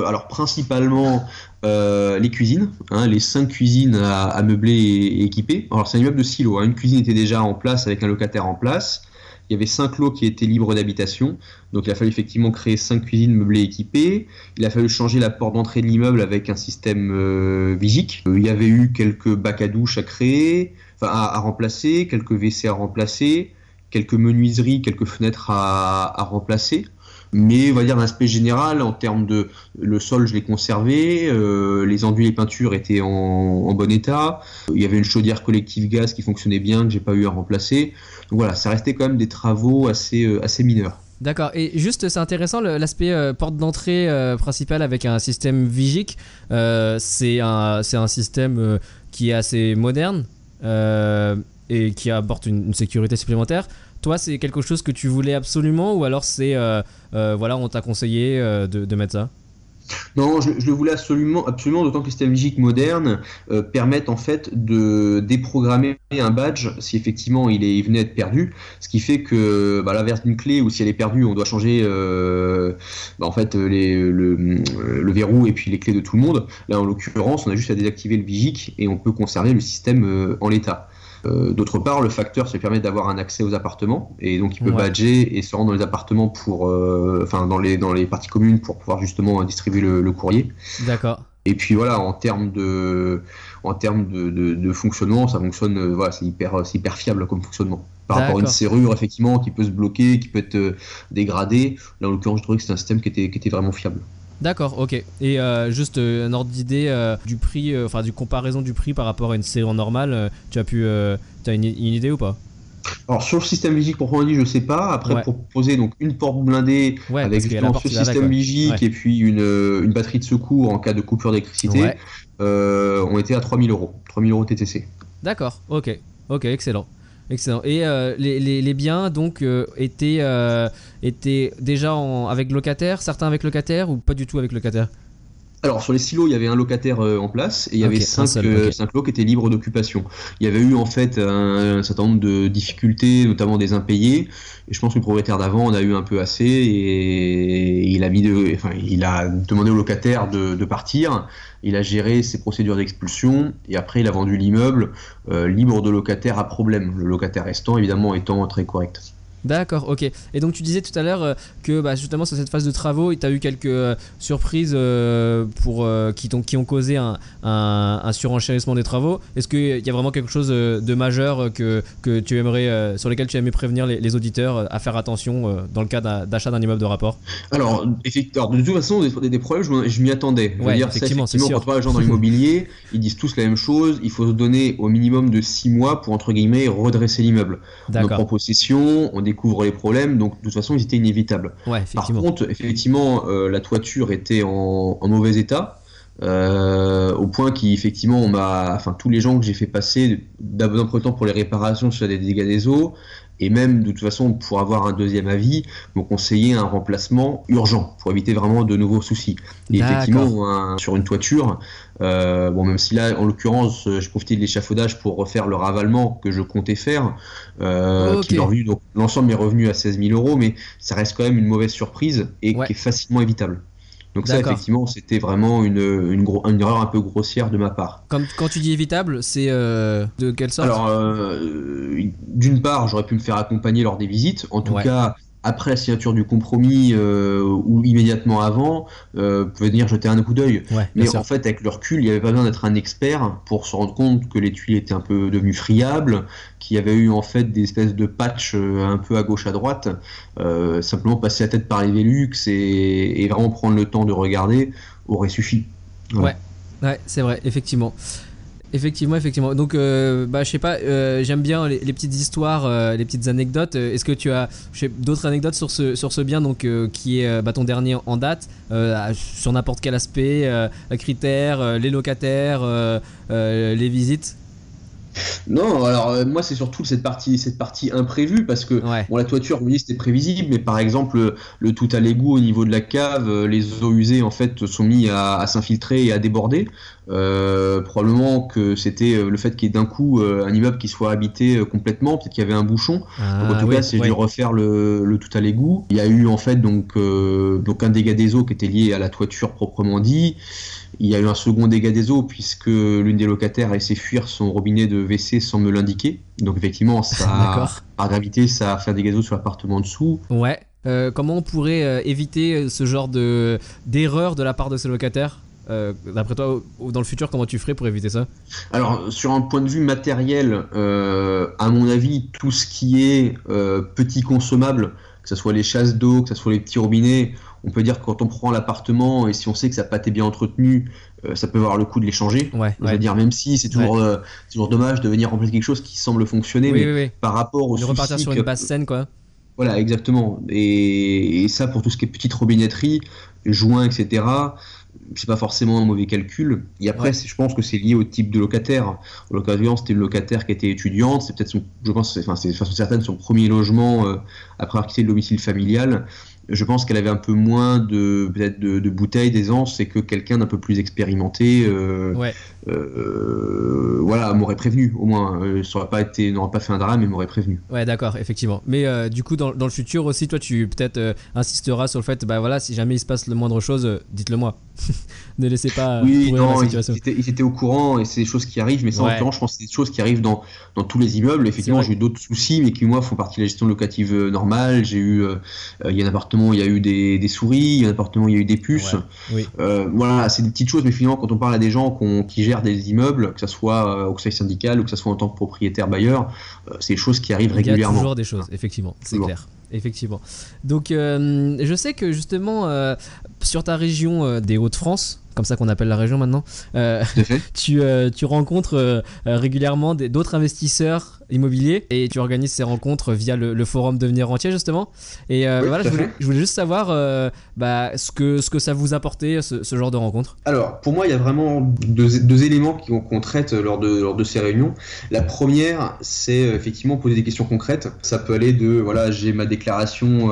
alors principalement les cuisines, hein, les cinq cuisines à, meubler et, équiper. Alors c'est un immeuble de silo, hein. une cuisine était déjà en place avec un locataire en place il y avait cinq lots qui étaient libres d'habitation. Donc il a fallu effectivement créer cinq cuisines meublées équipées. Il a fallu changer la porte d'entrée de l'immeuble avec un système euh, Vigic. Euh, il y avait eu quelques bacs à douche à créer, enfin à, remplacer, quelques WC à remplacer, quelques menuiseries, quelques fenêtres à, remplacer. Mais on va dire l'aspect général, en termes de le sol, je l'ai conservé, euh, les enduits et peintures étaient en, bon état. Il y avait une chaudière collective gaz qui fonctionnait bien, que j'ai pas eu à remplacer. Donc voilà, ça restait quand même des travaux assez, euh, assez mineurs. D'accord, et juste c'est intéressant l'aspect euh, porte d'entrée principale avec un système Vigic. c'est un, un, système qui est assez moderne et qui apporte une, sécurité supplémentaire. Toi, c'est quelque chose que tu voulais absolument ou alors c'est voilà, on t'a conseillé de, de mettre ça? Non, je, le voulais absolument, absolument, d'autant que les systèmes logiques modernes euh, permettent en fait de déprogrammer un badge si effectivement il, est, venait à être perdu, ce qui fait que bah, l'inverse d'une clé ou si elle est perdue, on doit changer euh, bah, en fait le, verrou et puis les clés de tout le monde. Là, en l'occurrence, on a juste à désactiver le Vigic et on peut conserver le système euh, en l'état. Euh, d'autre part, le facteur, ça permet d'avoir un accès aux appartements et donc il peut badger et se rendre dans les appartements pour, euh, enfin dans les dans les parties communes pour pouvoir justement distribuer le, courrier. D'accord. Et puis voilà, en termes de, en termes de, fonctionnement, ça fonctionne, euh, voilà, c'est hyper, hyper fiable comme fonctionnement. Par rapport à une serrure, effectivement, qui peut se bloquer, qui peut être dégradée. Là, en l'occurrence, je trouvais que c'était un système qui était, qui était vraiment fiable. D'accord, ok. Et euh, juste euh, un ordre d'idée euh, du prix, enfin du comparaison du prix par rapport à une série normale, tu as pu, tu as une, idée ou pas? Alors sur le système Vigic pour dit, je sais pas. Après pour proposer donc une porte blindée avec ce système Vigic et puis une, une, batterie de secours en cas de coupure d'électricité, on était à 3000 euros, 3000 euros TTC. D'accord, ok, ok, excellent. Excellent. Et euh, les, biens donc euh, étaient, euh, étaient déjà en, avec locataire, certains avec locataire ou pas du tout avec locataire? Alors sur les silos, il y avait un locataire en place et il y avait cinq, cinq, lots qui étaient libres d'occupation. Il y avait eu en fait un, certain nombre de difficultés, notamment des impayés. Et je pense que le propriétaire d'avant en a eu un peu assez et il a mis, de, enfin, il a demandé au locataire de, de partir il a géré ses procédures d'expulsion et après il a vendu l'immeuble euh, libre de locataires à problème, le locataire restant évidemment étant très correct. D'accord, ok. Et donc tu disais tout à l'heure euh, que bah, justement sur cette phase de travaux, tu as eu quelques euh, surprises euh, pour, qui, ont, qui ont causé un, un, surenchérissement des travaux. Est-ce qu'il y a vraiment quelque chose de majeur que, que tu aimerais, sur lesquels tu aimerais prévenir les, auditeurs à faire attention dans le cas d'achat d'un immeuble de rapport? Alors, effectivement, de toute façon, des, des problèmes, je, m'y attendais. Je dire, effectivement, ça, effectivement quand on les gens dans l'immobilier, (laughs) ils disent tous la même chose. Il faut se donner au minimum de 6 mois pour, entre guillemets, redresser l'immeuble. Donc en possession, on découvre les problèmes, donc de toute façon ils étaient inévitables. Par contre, effectivement, euh, la toiture était en, mauvais état. au point qu'effectivement, on m'a, enfin, tous les gens que j'ai fait passer d'un premier temps pour les réparations sur des dégâts des eaux, et même de toute façon pour avoir un deuxième avis, m'ont conseillé un remplacement urgent pour éviter vraiment de nouveaux soucis. Et effectivement, sur une toiture, euh, bon même si là en l'occurrence je profitais de l'échafaudage pour refaire le ravalement que je comptais faire, euh, qui revenu donc l'ensemble est revenu à 16 000 euros, mais ça reste quand même une mauvaise surprise et qui est facilement évitable. Donc ça, effectivement, c'était vraiment une, une, erreur un peu grossière de ma part. Comme, quand tu dis évitable, c'est euh, de quelle sorte? Alors, euh, d'une part, j'aurais pu me faire accompagner lors des visites. En tout cas, après la signature du compromis euh, ou immédiatement avant, euh, venir jeter un coup d'œil. Mais en fait, avec le recul, il n'y avait pas besoin d'être un expert pour se rendre compte que les tuiles étaient un peu devenues friables, qu'il y avait eu en fait des espèces de patchs euh, un peu à gauche à droite. Euh, simplement passer la tête par les Velux et, et, vraiment prendre le temps de regarder aurait suffi. Ouais, ouais c'est vrai, effectivement. Effectivement, effectivement. Donc, euh, bah, je sais pas, euh, j'aime bien les, petites histoires, euh, les petites anecdotes. Est-ce que tu as d'autres anecdotes sur ce, sur ce bien donc, qui est bah, ton dernier en date, sur n'importe quel aspect, critères, les locataires, les visites? Non, alors euh, moi c'est surtout cette partie, cette partie imprévue parce que bon, la toiture, oui, c'était prévisible, mais par exemple le, tout à l'égout au niveau de la cave, euh, les eaux usées en fait sont mis à, s'infiltrer et à déborder. Euh, probablement que c'était le fait qu'il y ait d'un coup un immeuble qui soit habité complètement, peut-être qu'il y avait un bouchon. en tout ah, cas, c'est dû refaire le, tout à l'égout. Il y a eu en fait donc donc un dégât des eaux qui était lié à la toiture proprement dit. Il y a eu un second dégât des eaux puisque l'une des locataires a essayé fuir son robinet de WC sans me l'indiquer. Donc effectivement, ça, (laughs) par gravité, ça a fait un dégât des eaux sur l'appartement dessous. Ouais. Euh, comment on pourrait euh, éviter ce genre de d'erreur de la part de ces locataires euh, D'après toi, dans le futur, comment tu ferais pour éviter ça? Alors, sur un point de vue matériel, à mon avis, tout ce qui est petit consommable, que ce soit les chasses d'eau, que ce soit les petits robinets, on peut dire que quand on prend l'appartement et si on sait que sa pâte est bien entretenue, euh, ça peut avoir le coup de les changer. Ouais, je veux dire, même si c'est toujours, euh, toujours dommage de venir remplacer quelque chose qui semble fonctionner, mais par rapport au. De repartir sur une basse scène, quoi. Voilà, exactement. Et, ça, pour tout ce qui est petite robinetterie, joints, etc., c'est pas forcément un mauvais calcul. Et après, je pense que c'est lié au type de locataire. Au l'occasion, c'était une locataire qui était étudiante. C'est peut-être, je pense, enfin, c'est de façon certaine son premier logement euh, après avoir quitté le domicile familial je pense qu'elle avait un peu moins de peut-être de, de bouteilles d'aisance et que quelqu'un d'un peu plus expérimenté euh, ouais. Euh, voilà m'aurait prévenu au moins. Euh, ça n'aurait pas été n'aurait pas fait un drame mais m'aurait prévenu. Ouais d'accord effectivement. Mais euh, du coup dans, dans, le futur aussi toi tu peut-être insisteras sur le fait bah voilà si jamais il se passe le moindre chose dites-le moi (laughs) ne laissez pas oui non ils, étaient, au courant et c'est des choses qui arrivent mais ça en l'occurrence je pense que c'est des choses qui arrivent dans, dans tous les immeubles. Effectivement j'ai eu d'autres soucis mais qui moi font partie de la gestion locative normale. J'ai eu il y a un appartement il y a eu des, des souris il y a un appartement il y a eu des puces. Voilà c'est des petites choses mais finalement quand on parle à des gens qui gèrent des immeubles, que ce soit euh, au conseil syndical ou que ce soit en tant que propriétaire bailleur, euh, c'est des choses qui arrivent régulièrement. Il y a toujours des choses, effectivement, c'est clair. Effectivement. Donc, euh, je sais que justement, sur ta région des Hauts-de-France, comme ça qu'on appelle la région maintenant, (laughs) tu, tu, rencontres régulièrement d'autres investisseurs immobilier et tu organises ces rencontres via le, forum Devenir Rentier justement. Et euh, voilà, je voulais, juste savoir euh, bah, ce, que, ce que ça vous apportait ce, ce genre de rencontre. Alors pour moi, il y a vraiment deux, deux éléments qu'on traite lors de, lors de ces réunions. La première, c'est euh, effectivement poser des questions concrètes. Ça peut aller de voilà, j'ai ma déclaration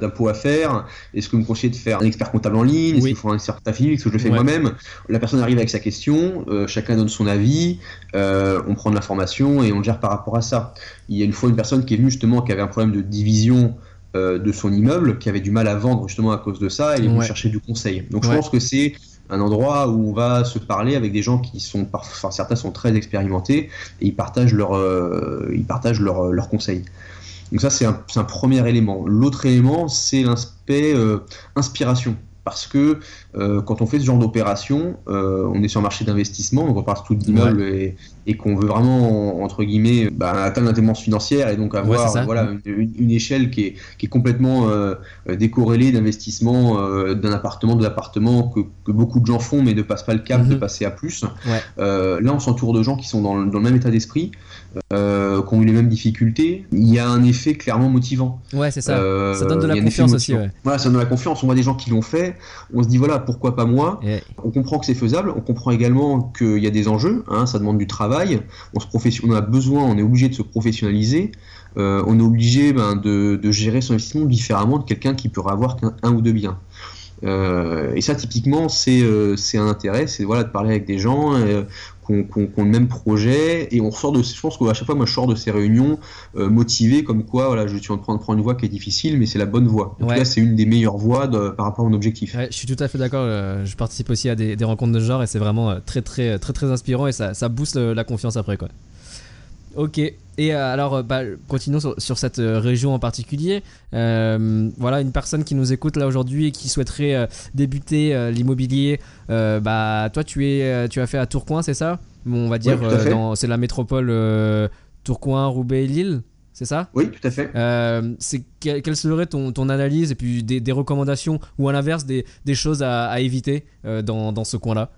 d'impôt à faire. Est-ce que vous me conseillez de faire un expert comptable en ligne? Est-ce qu'il faut un certain Est-ce que je le fais moi-même La personne arrive avec sa question, chacun donne son avis, on prend de l'information et on gère par rapport à ça. Il y a une fois une personne qui est venue justement qui avait un problème de division euh, de son immeuble, qui avait du mal à vendre justement à cause de ça, et il venu chercher du conseil. Donc je pense que c'est un endroit où on va se parler avec des gens qui sont, enfin certains sont très expérimentés et ils partagent leurs euh, ils partagent leurs leur conseils. Donc ça c'est un, un, premier élément. L'autre élément c'est l'aspect euh, inspiration parce que euh, quand on fait ce genre d'opération, euh, on est sur un marché d'investissement, donc on parle tout d'immeubles et, et qu'on veut vraiment, entre guillemets, bah, atteindre l'indépendance financière et donc avoir voilà, une, échelle qui est, qui est complètement euh, décorrélée d'investissement d'un appartement, de l'appartement que, que, beaucoup de gens font mais ne passent pas le cap de mhm. passer à plus. là, on s'entoure de gens qui sont dans le, dans le même état d'esprit, euh, qui ont eu les mêmes difficultés, il y a un effet clairement motivant. Ouais, c'est ça. ça donne de la confiance aussi. Voilà, ça donne de la confiance. On voit des gens qui l'ont fait on se dit voilà, pourquoi pas moi On comprend que c'est faisable, on comprend également qu'il y a des enjeux, hein, ça demande du travail, on, se on a besoin, on est obligé de se professionnaliser, euh, on est obligé ben, de, de, gérer son investissement différemment de quelqu'un qui pourrait avoir qu'un ou deux biens. Euh, et ça, typiquement, c'est euh, un intérêt, c'est voilà, de parler avec des gens euh, qui ont, le même projet. Et on sort de, je pense qu'à chaque fois, moi, je sors de ces réunions euh, motivé, comme quoi, voilà, je suis en train de prendre une voie qui est difficile, mais c'est la bonne voie. En tout cas, c'est une des meilleures voies par rapport à mon objectif. je suis tout à fait d'accord. je participe aussi à des, des, rencontres de ce genre et c'est vraiment très, très, très, très inspirant et ça, ça booste la confiance après, quoi. Ok. Et euh, alors, euh, bah, continuons sur, cette euh, région en particulier. voilà, une personne qui nous écoute là aujourd'hui et qui souhaiterait débuter l'immobilier. bah, toi, tu es, tu as fait à Tourcoing, c'est ça? On va dire, c'est la métropole Tourcoing, Roubaix, Lille c'est ça? Oui, tout à fait. Euh, c'est quelle serait ton, ton, analyse et puis des, recommandations ou à l'inverse des, des, choses à, éviter euh, dans, dans, ce coin-là?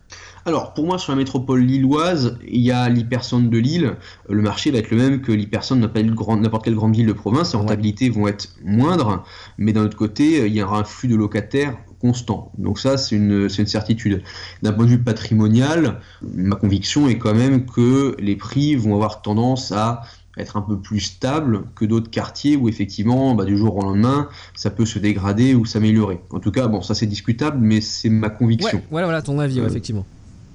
Alors, pour moi, sur la métropole lilloise, il y a l'hypercentre de Lille. Le marché va être le même que l'hypercentre n'importe quelle grande ville de province. Les rentabilités vont être moindres, mais d'un autre côté, il y aura un flux de locataires constant. Donc ça, c'est une, une, certitude. D'un point de vue patrimonial, ma conviction est quand même que les prix vont avoir tendance à être un peu plus stable que d'autres quartiers où effectivement bah, du jour au lendemain ça peut se dégrader ou s'améliorer. En tout cas, bon ça c'est discutable, mais c'est ma conviction. Ouais, voilà, voilà ton avis, euh, effectivement.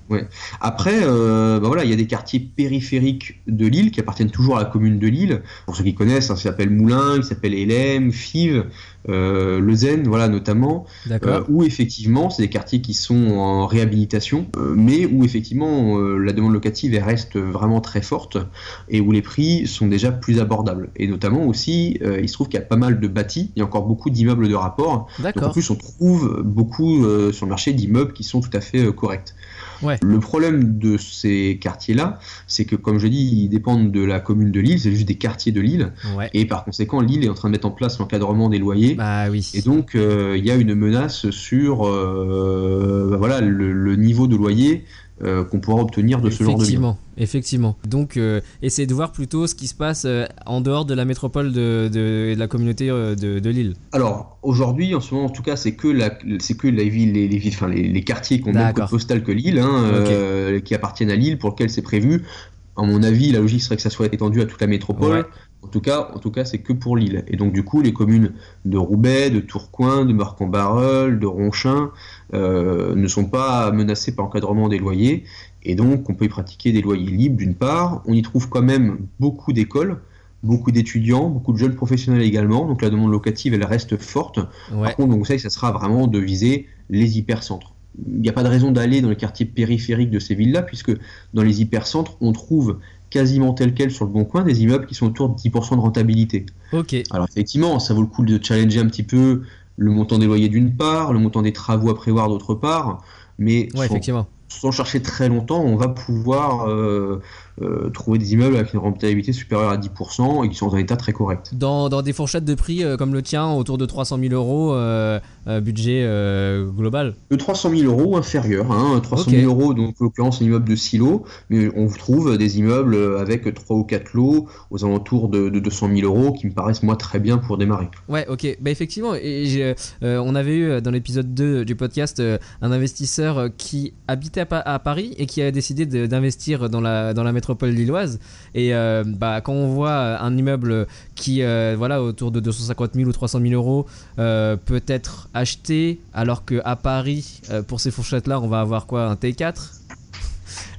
Ouais. Après, euh, bah voilà, il y a des quartiers périphériques de Lille qui appartiennent toujours à la commune de Lille. Pour ceux qui connaissent, hein, ça s'appelle Moulin, il s'appelle Elem, Fives, euh, voilà notamment. Euh, où effectivement, c'est des quartiers qui sont en réhabilitation, euh, mais où effectivement la demande locative elle reste vraiment très forte et où les prix sont déjà plus abordables. Et notamment aussi, il se trouve qu'il y a pas mal de bâtis, il y a encore beaucoup d'immeubles de rapport. Donc en plus, on trouve beaucoup sur le marché d'immeubles qui sont tout à fait corrects. Le problème de ces quartiers-là, c'est que, comme je dis, ils dépendent de la commune de Lille, c'est juste des quartiers de Lille. Et par conséquent, Lille est en train de mettre en place l'encadrement des loyers. Bah, oui. Et donc, euh, il y a une menace sur euh, bah, voilà, le, niveau de loyer euh, qu'on pourra obtenir de ce genre de Effectivement, effectivement. Donc, euh, essayez de voir plutôt ce qui se passe euh, en dehors de la métropole de, de, la communauté de, de Lille. Alors, aujourd'hui, en ce moment, en tout cas, c'est que la, c'est que la ville, les, les, enfin, les, les quartiers qui ont même code postal que Lille, hein, qui appartiennent à Lille, pour lequel c'est prévu. À mon avis, la logique serait que ça soit étendu à toute la métropole. En tout cas, en tout cas, c'est que pour Lille. Et donc, du coup, les communes de Roubaix, de Tourcoing, de Marc-en-Barœul, de Ronchin euh, ne sont pas menacées par l'encadrement des loyers. Et donc, on peut y pratiquer des loyers libres, d'une part. On y trouve quand même beaucoup d'écoles, beaucoup d'étudiants, beaucoup de jeunes professionnels également. Donc, la demande locative, elle reste forte. Par contre, donc, ça, ça sera vraiment de viser les hypercentres il n'y a pas de raison d'aller dans les quartiers périphériques de ces villes-là, puisque dans les hypercentres, on trouve quasiment tel quel sur le bon coin des immeubles qui sont autour de 10% de rentabilité. Ok. Alors effectivement, ça vaut le coup de challenger un petit peu le montant des loyers d'une part, le montant des travaux à prévoir d'autre part, mais ouais, effectivement sans chercher très longtemps, on va pouvoir euh, euh, trouver des immeubles avec une rentabilité supérieure à 10% et qui sont dans un état très correct. Dans, dans des fourchettes de prix euh, comme le tien, autour de 300 000 euros, budget global De 300 000 euros inférieur. Hein, 300 000 euros, donc en l'occurrence un immeuble de silo, mais on trouve des immeubles avec 3 ou 4 lots aux alentours de, de 200 000 euros qui me paraissent moi très bien pour démarrer. Ouais, ok. Bah, effectivement, et on avait eu dans l'épisode 2 du podcast un investisseur qui habite à, Paris et qui a décidé d'investir dans la, dans la métropole lilloise. Et euh, bah, quand on voit un immeuble qui, euh, voilà, autour de 250 000 ou 300 000 euros, euh, peut être acheté, alors qu'à Paris, pour ces fourchettes-là, on va avoir quoi Un T4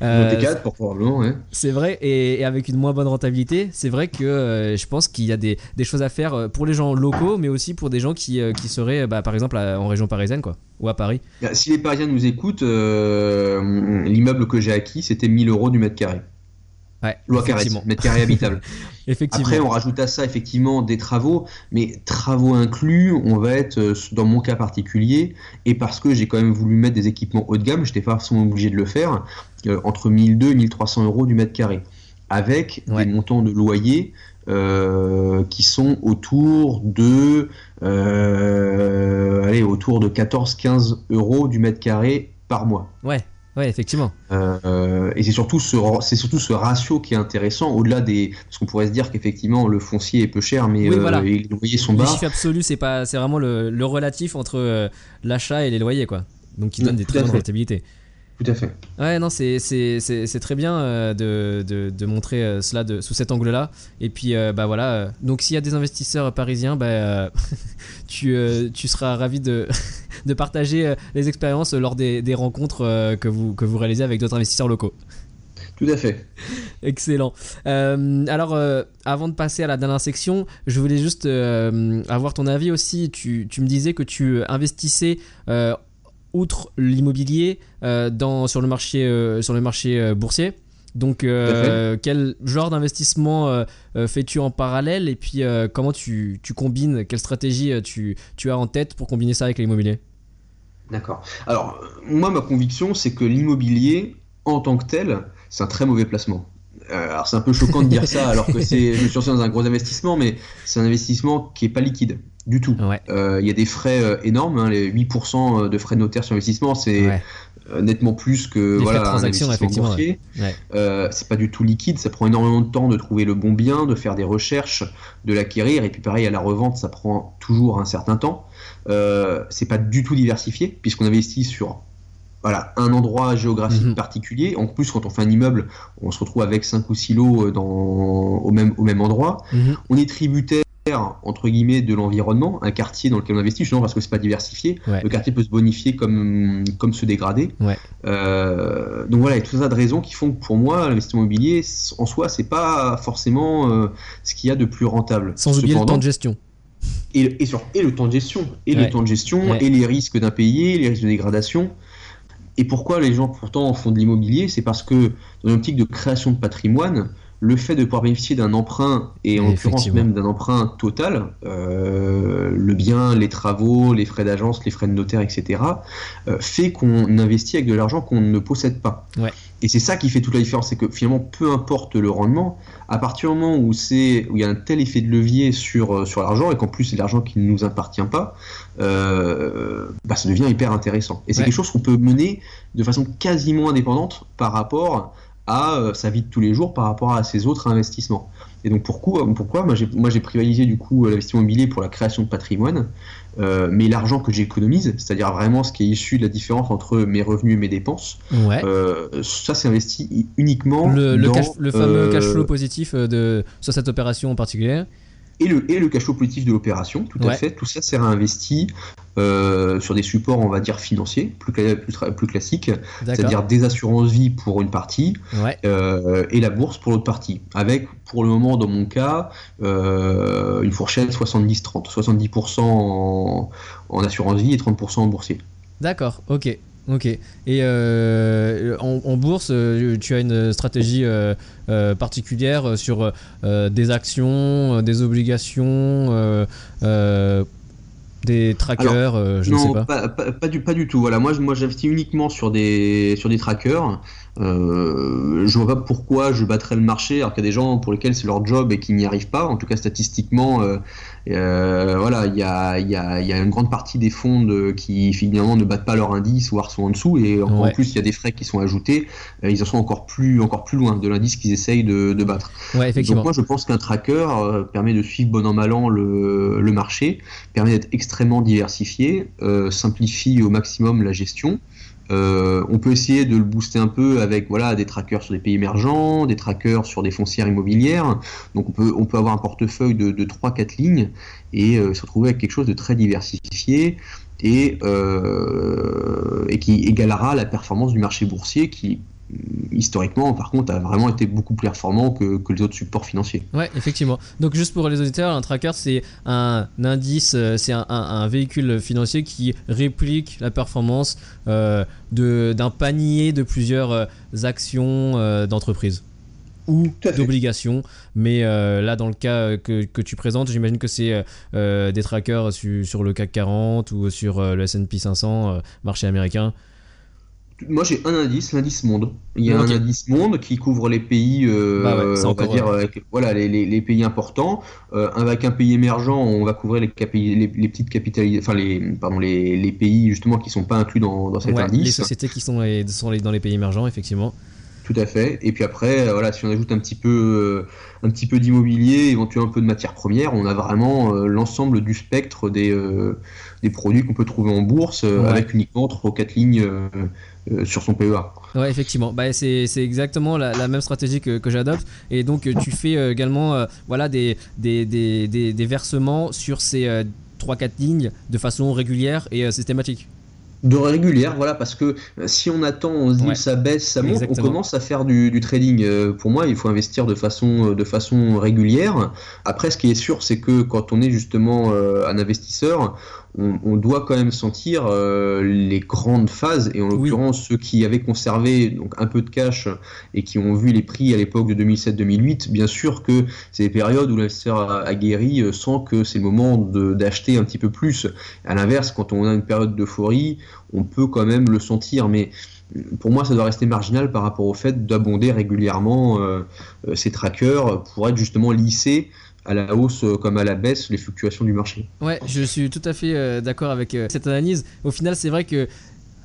euh, pour probablement, C'est vrai, et, avec une moins bonne rentabilité, c'est vrai que euh, je pense qu'il y a des, choses à faire euh, pour les gens locaux, mais aussi pour des gens qui, qui seraient, bah, par exemple, en région parisienne, quoi, ou à Paris. Bah, si les Parisiens nous écoutent, l'immeuble que j'ai acquis, c'était 1000 euros du mètre carré. Ouais, loi mètre carré habitable. (laughs) effectivement. Après, on rajoute à ça effectivement des travaux, mais travaux inclus, on va être euh, dans mon cas particulier, et parce que j'ai quand même voulu mettre des équipements haut de gamme, j'étais forcément obligé de le faire, euh, entre 1200 et 1300 euros du mètre carré, avec des montants de loyer euh, qui sont autour de, allez, autour de 14-15 euros du mètre carré par mois. Ouais. Ouais, effectivement. Euh, et c'est surtout ce c'est surtout ce ratio qui est intéressant au-delà des parce qu'on pourrait se dire qu'effectivement le foncier est peu cher mais Oui, voilà. les loyers sont bas. Les chiffres absolus, c'est pas, c'est vraiment le, le relatif entre euh, l'achat et les loyers, quoi. Donc, qui donne des très bonnes rentabilités. Tout à fait. Ouais, non, c'est, c'est, c'est, c'est très bien euh, de, de, de montrer euh, cela de, sous cet angle-là. Et puis, euh, bah voilà. donc, s'il y a des investisseurs parisiens, bah, (laughs) tu, tu seras ravi de, (laughs) de partager les expériences lors des, des rencontres que, vous, que vous réalisez avec d'autres investisseurs locaux. Tout à fait. (laughs) Excellent. Euh, alors, euh, avant de passer à la dernière section, je voulais juste euh, avoir ton avis aussi. Tu, tu me disais que tu investissais, outre l'immobilier, euh, dans, sur le marché, euh, sur le marché euh, boursier. Donc, euh, quel genre d'investissement euh, fais-tu en parallèle? Et puis euh, comment tu, tu combines, quelle stratégie tu, tu as en tête pour combiner ça avec l'immobilier? D'accord. Alors, moi, ma conviction, c'est que l'immobilier, en tant que tel, c'est un très mauvais placement. Euh, alors, c'est un peu choquant de dire ça, (laughs) alors que c'est, je suis dans un gros investissement, mais c'est un investissement qui est pas liquide du tout. Ouais. Euh, Il y a des frais euh, énormes, hein, les 8% de frais de notaire sur investissement, c'est Ouais. euh, nettement plus que Les frais voilà, de un transaction, effectivement. Ouais. C'est pas du tout liquide, ça prend énormément de temps de trouver le bon bien, de faire des recherches, de l'acquérir, et puis pareil à la revente, ça prend toujours un certain temps. C'est pas du tout diversifié, puisqu'on investit sur voilà, un endroit géographique Mhm. particulier. En plus, quand on fait un immeuble, on se retrouve avec 5 ou 6 lots euh, dans, au, même, au même endroit. Mhm. On est tributaire entre guillemets de l'environnement, un quartier dans lequel on investit, justement parce que c'est pas diversifié. Ouais. Le quartier peut se bonifier comme, comme se dégrader. Ouais. Euh, donc voilà, il y a tout ça de raisons qui font que pour moi, l'investissement immobilier en soi, c'est pas forcément euh, ce qu'il y a de plus rentable. Sans oublier le temps de gestion. et, et, sur, et le temps de gestion, et Ouais. le temps de gestion, et les risques d'impayés, les risques de dégradation. Et pourquoi les gens pourtant font de l'immobilier? C'est parce que dans une optique de création de patrimoine, le fait de pouvoir bénéficier d'un emprunt, et en l'occurrence même d'un emprunt total, euh, le bien, les travaux, les frais d'agence, les frais de notaire, etc., euh, fait qu'on investit avec de l'argent qu'on ne possède pas. Ouais. Et c'est ça qui fait toute la différence, c'est que finalement, peu importe le rendement, à partir du moment où c'est où il y a un tel effet de levier sur euh, sur l'argent et qu'en plus c'est de l'argent qui ne nous appartient pas, euh, bah, ça devient hyper intéressant. Et c'est Ouais. quelque chose qu'on peut mener de façon quasiment indépendante par rapport à euh, sa vie de tous les jours, par rapport à ses autres investissements. Et donc pourquoi, pourquoi? Moi j'ai privilégié du coup l'investissement immobilier pour la création de patrimoine, euh, mais l'argent que j'économise, c'est-à-dire vraiment ce qui est issu de la différence entre mes revenus et mes dépenses, Ouais. euh, ça c'est investi uniquement le, le dans, cash- le fameux euh, cash flow positif euh, de, sur cette opération en particulier. et le, et le cash flow positif de l'opération, tout Ouais. à fait. Tout ça sert à investi euh, sur des supports, on va dire, financiers, plus, plus, classiques, c'est-à-dire des assurances vie pour une partie Ouais. euh, et la bourse pour l'autre partie. Avec, pour le moment, dans mon cas, euh, une fourchette 70-30. 70%, en, en assurance vie et 30% en boursier. D'accord. Ok. Ok. Et euh, en, en bourse, tu as une stratégie euh, euh, particulière sur des actions, des obligations, des trackers, euh, je ne sais non, pas. pas, pas du, pas du tout. Voilà, moi, je- moi j'investis uniquement sur des, sur des trackers. Euh, je vois pas pourquoi je battrais le marché alors qu'il y a des gens pour lesquels c'est leur job et qui n'y arrivent pas. En tout cas, statistiquement, euh, euh, voilà, il y a, y, a, y a une grande partie des fonds de- qui finalement ne battent pas leur indice, voire sont en dessous. Et en, plus, il y a des frais qui sont ajoutés. Euh, ils en sont encore plus, encore plus loin de l'indice qu'ils essayent de, de battre. Ouais, effectivement. Donc moi je pense qu'un tracker euh, permet de suivre bon an mal an le, le marché, permet d'être extrêmement diversifié, euh, simplifie au maximum la gestion. Euh, on peut essayer de le booster un peu avec voilà des trackers sur des pays émergents, des trackers sur des foncières immobilières. Donc on peut, on peut avoir un portefeuille de, de 3-4 lignes et euh, se retrouver avec quelque chose de très diversifié et, euh, et qui égalera la performance du marché boursier qui historiquement par contre a vraiment été beaucoup plus performant que, que les autres supports financiers. Ouais, effectivement. Donc juste pour les auditeurs, un tracker c'est un indice, euh, c'est un, un- un véhicule financier qui réplique la performance euh, d'un panier de plusieurs euh, actions euh, d'entreprise ou d'obligations. Mais euh, là, dans le cas que, que tu présentes, j'imagine que c'est euh, des trackers su- sur le CAC 40 ou sur euh, le S&P 500, euh, marché américain. Moi j'ai un indice, l'indice monde. Il y a un indice monde qui couvre les pays, euh, bah on va dire, euh, voilà, les, les, pays importants. Euh, avec un pays émergent, on va couvrir les, les, les petites capitalisations, enfin les, pardon, les, pays justement qui sont pas inclus dans, dans cet ouais, indice. Les sociétés qui sont, sont dans les pays émergents, effectivement. Tout à fait. Et puis après, voilà, si on ajoute un petit peu, un petit peu d'immobilier, éventuellement un peu de matières premières, on a vraiment l'ensemble du spectre des, des produits qu'on peut trouver en bourse avec uniquement trois ou quatre lignes euh, sur son PEA. Ouais, effectivement. Bah, c'est, exactement la, même stratégie que, j'adopte. Et donc, euh, tu fais euh, également voilà, des, des, des, des, versements sur ces 3-4 lignes de façon régulière et systématique de régulière, voilà, parce que si on attend, on se dit que ça baisse, ça monte, on commence à faire du, du, trading. pour moi, il faut investir de façon, de façon régulière. Après, ce qui est sûr, c'est que quand on est justement un investisseur, on, doit quand même sentir euh, les grandes phases, et en l'occurrence ceux qui avaient conservé donc un peu de cash et qui ont vu les prix à l'époque de 2007-2008, bien sûr que c'est des périodes où l'investisseur aguerri euh, sent que c'est le moment d'acheter un petit peu plus. À l'inverse, quand on a une période d'euphorie, on peut quand même le sentir, mais pour moi, ça doit rester marginal par rapport au fait d'abonder régulièrement euh, ces trackers pour être justement lissés à la hausse euh, comme à la baisse les fluctuations du marché. Ouais, je suis tout à fait euh, d'accord avec euh, cette analyse. Au final, c'est vrai que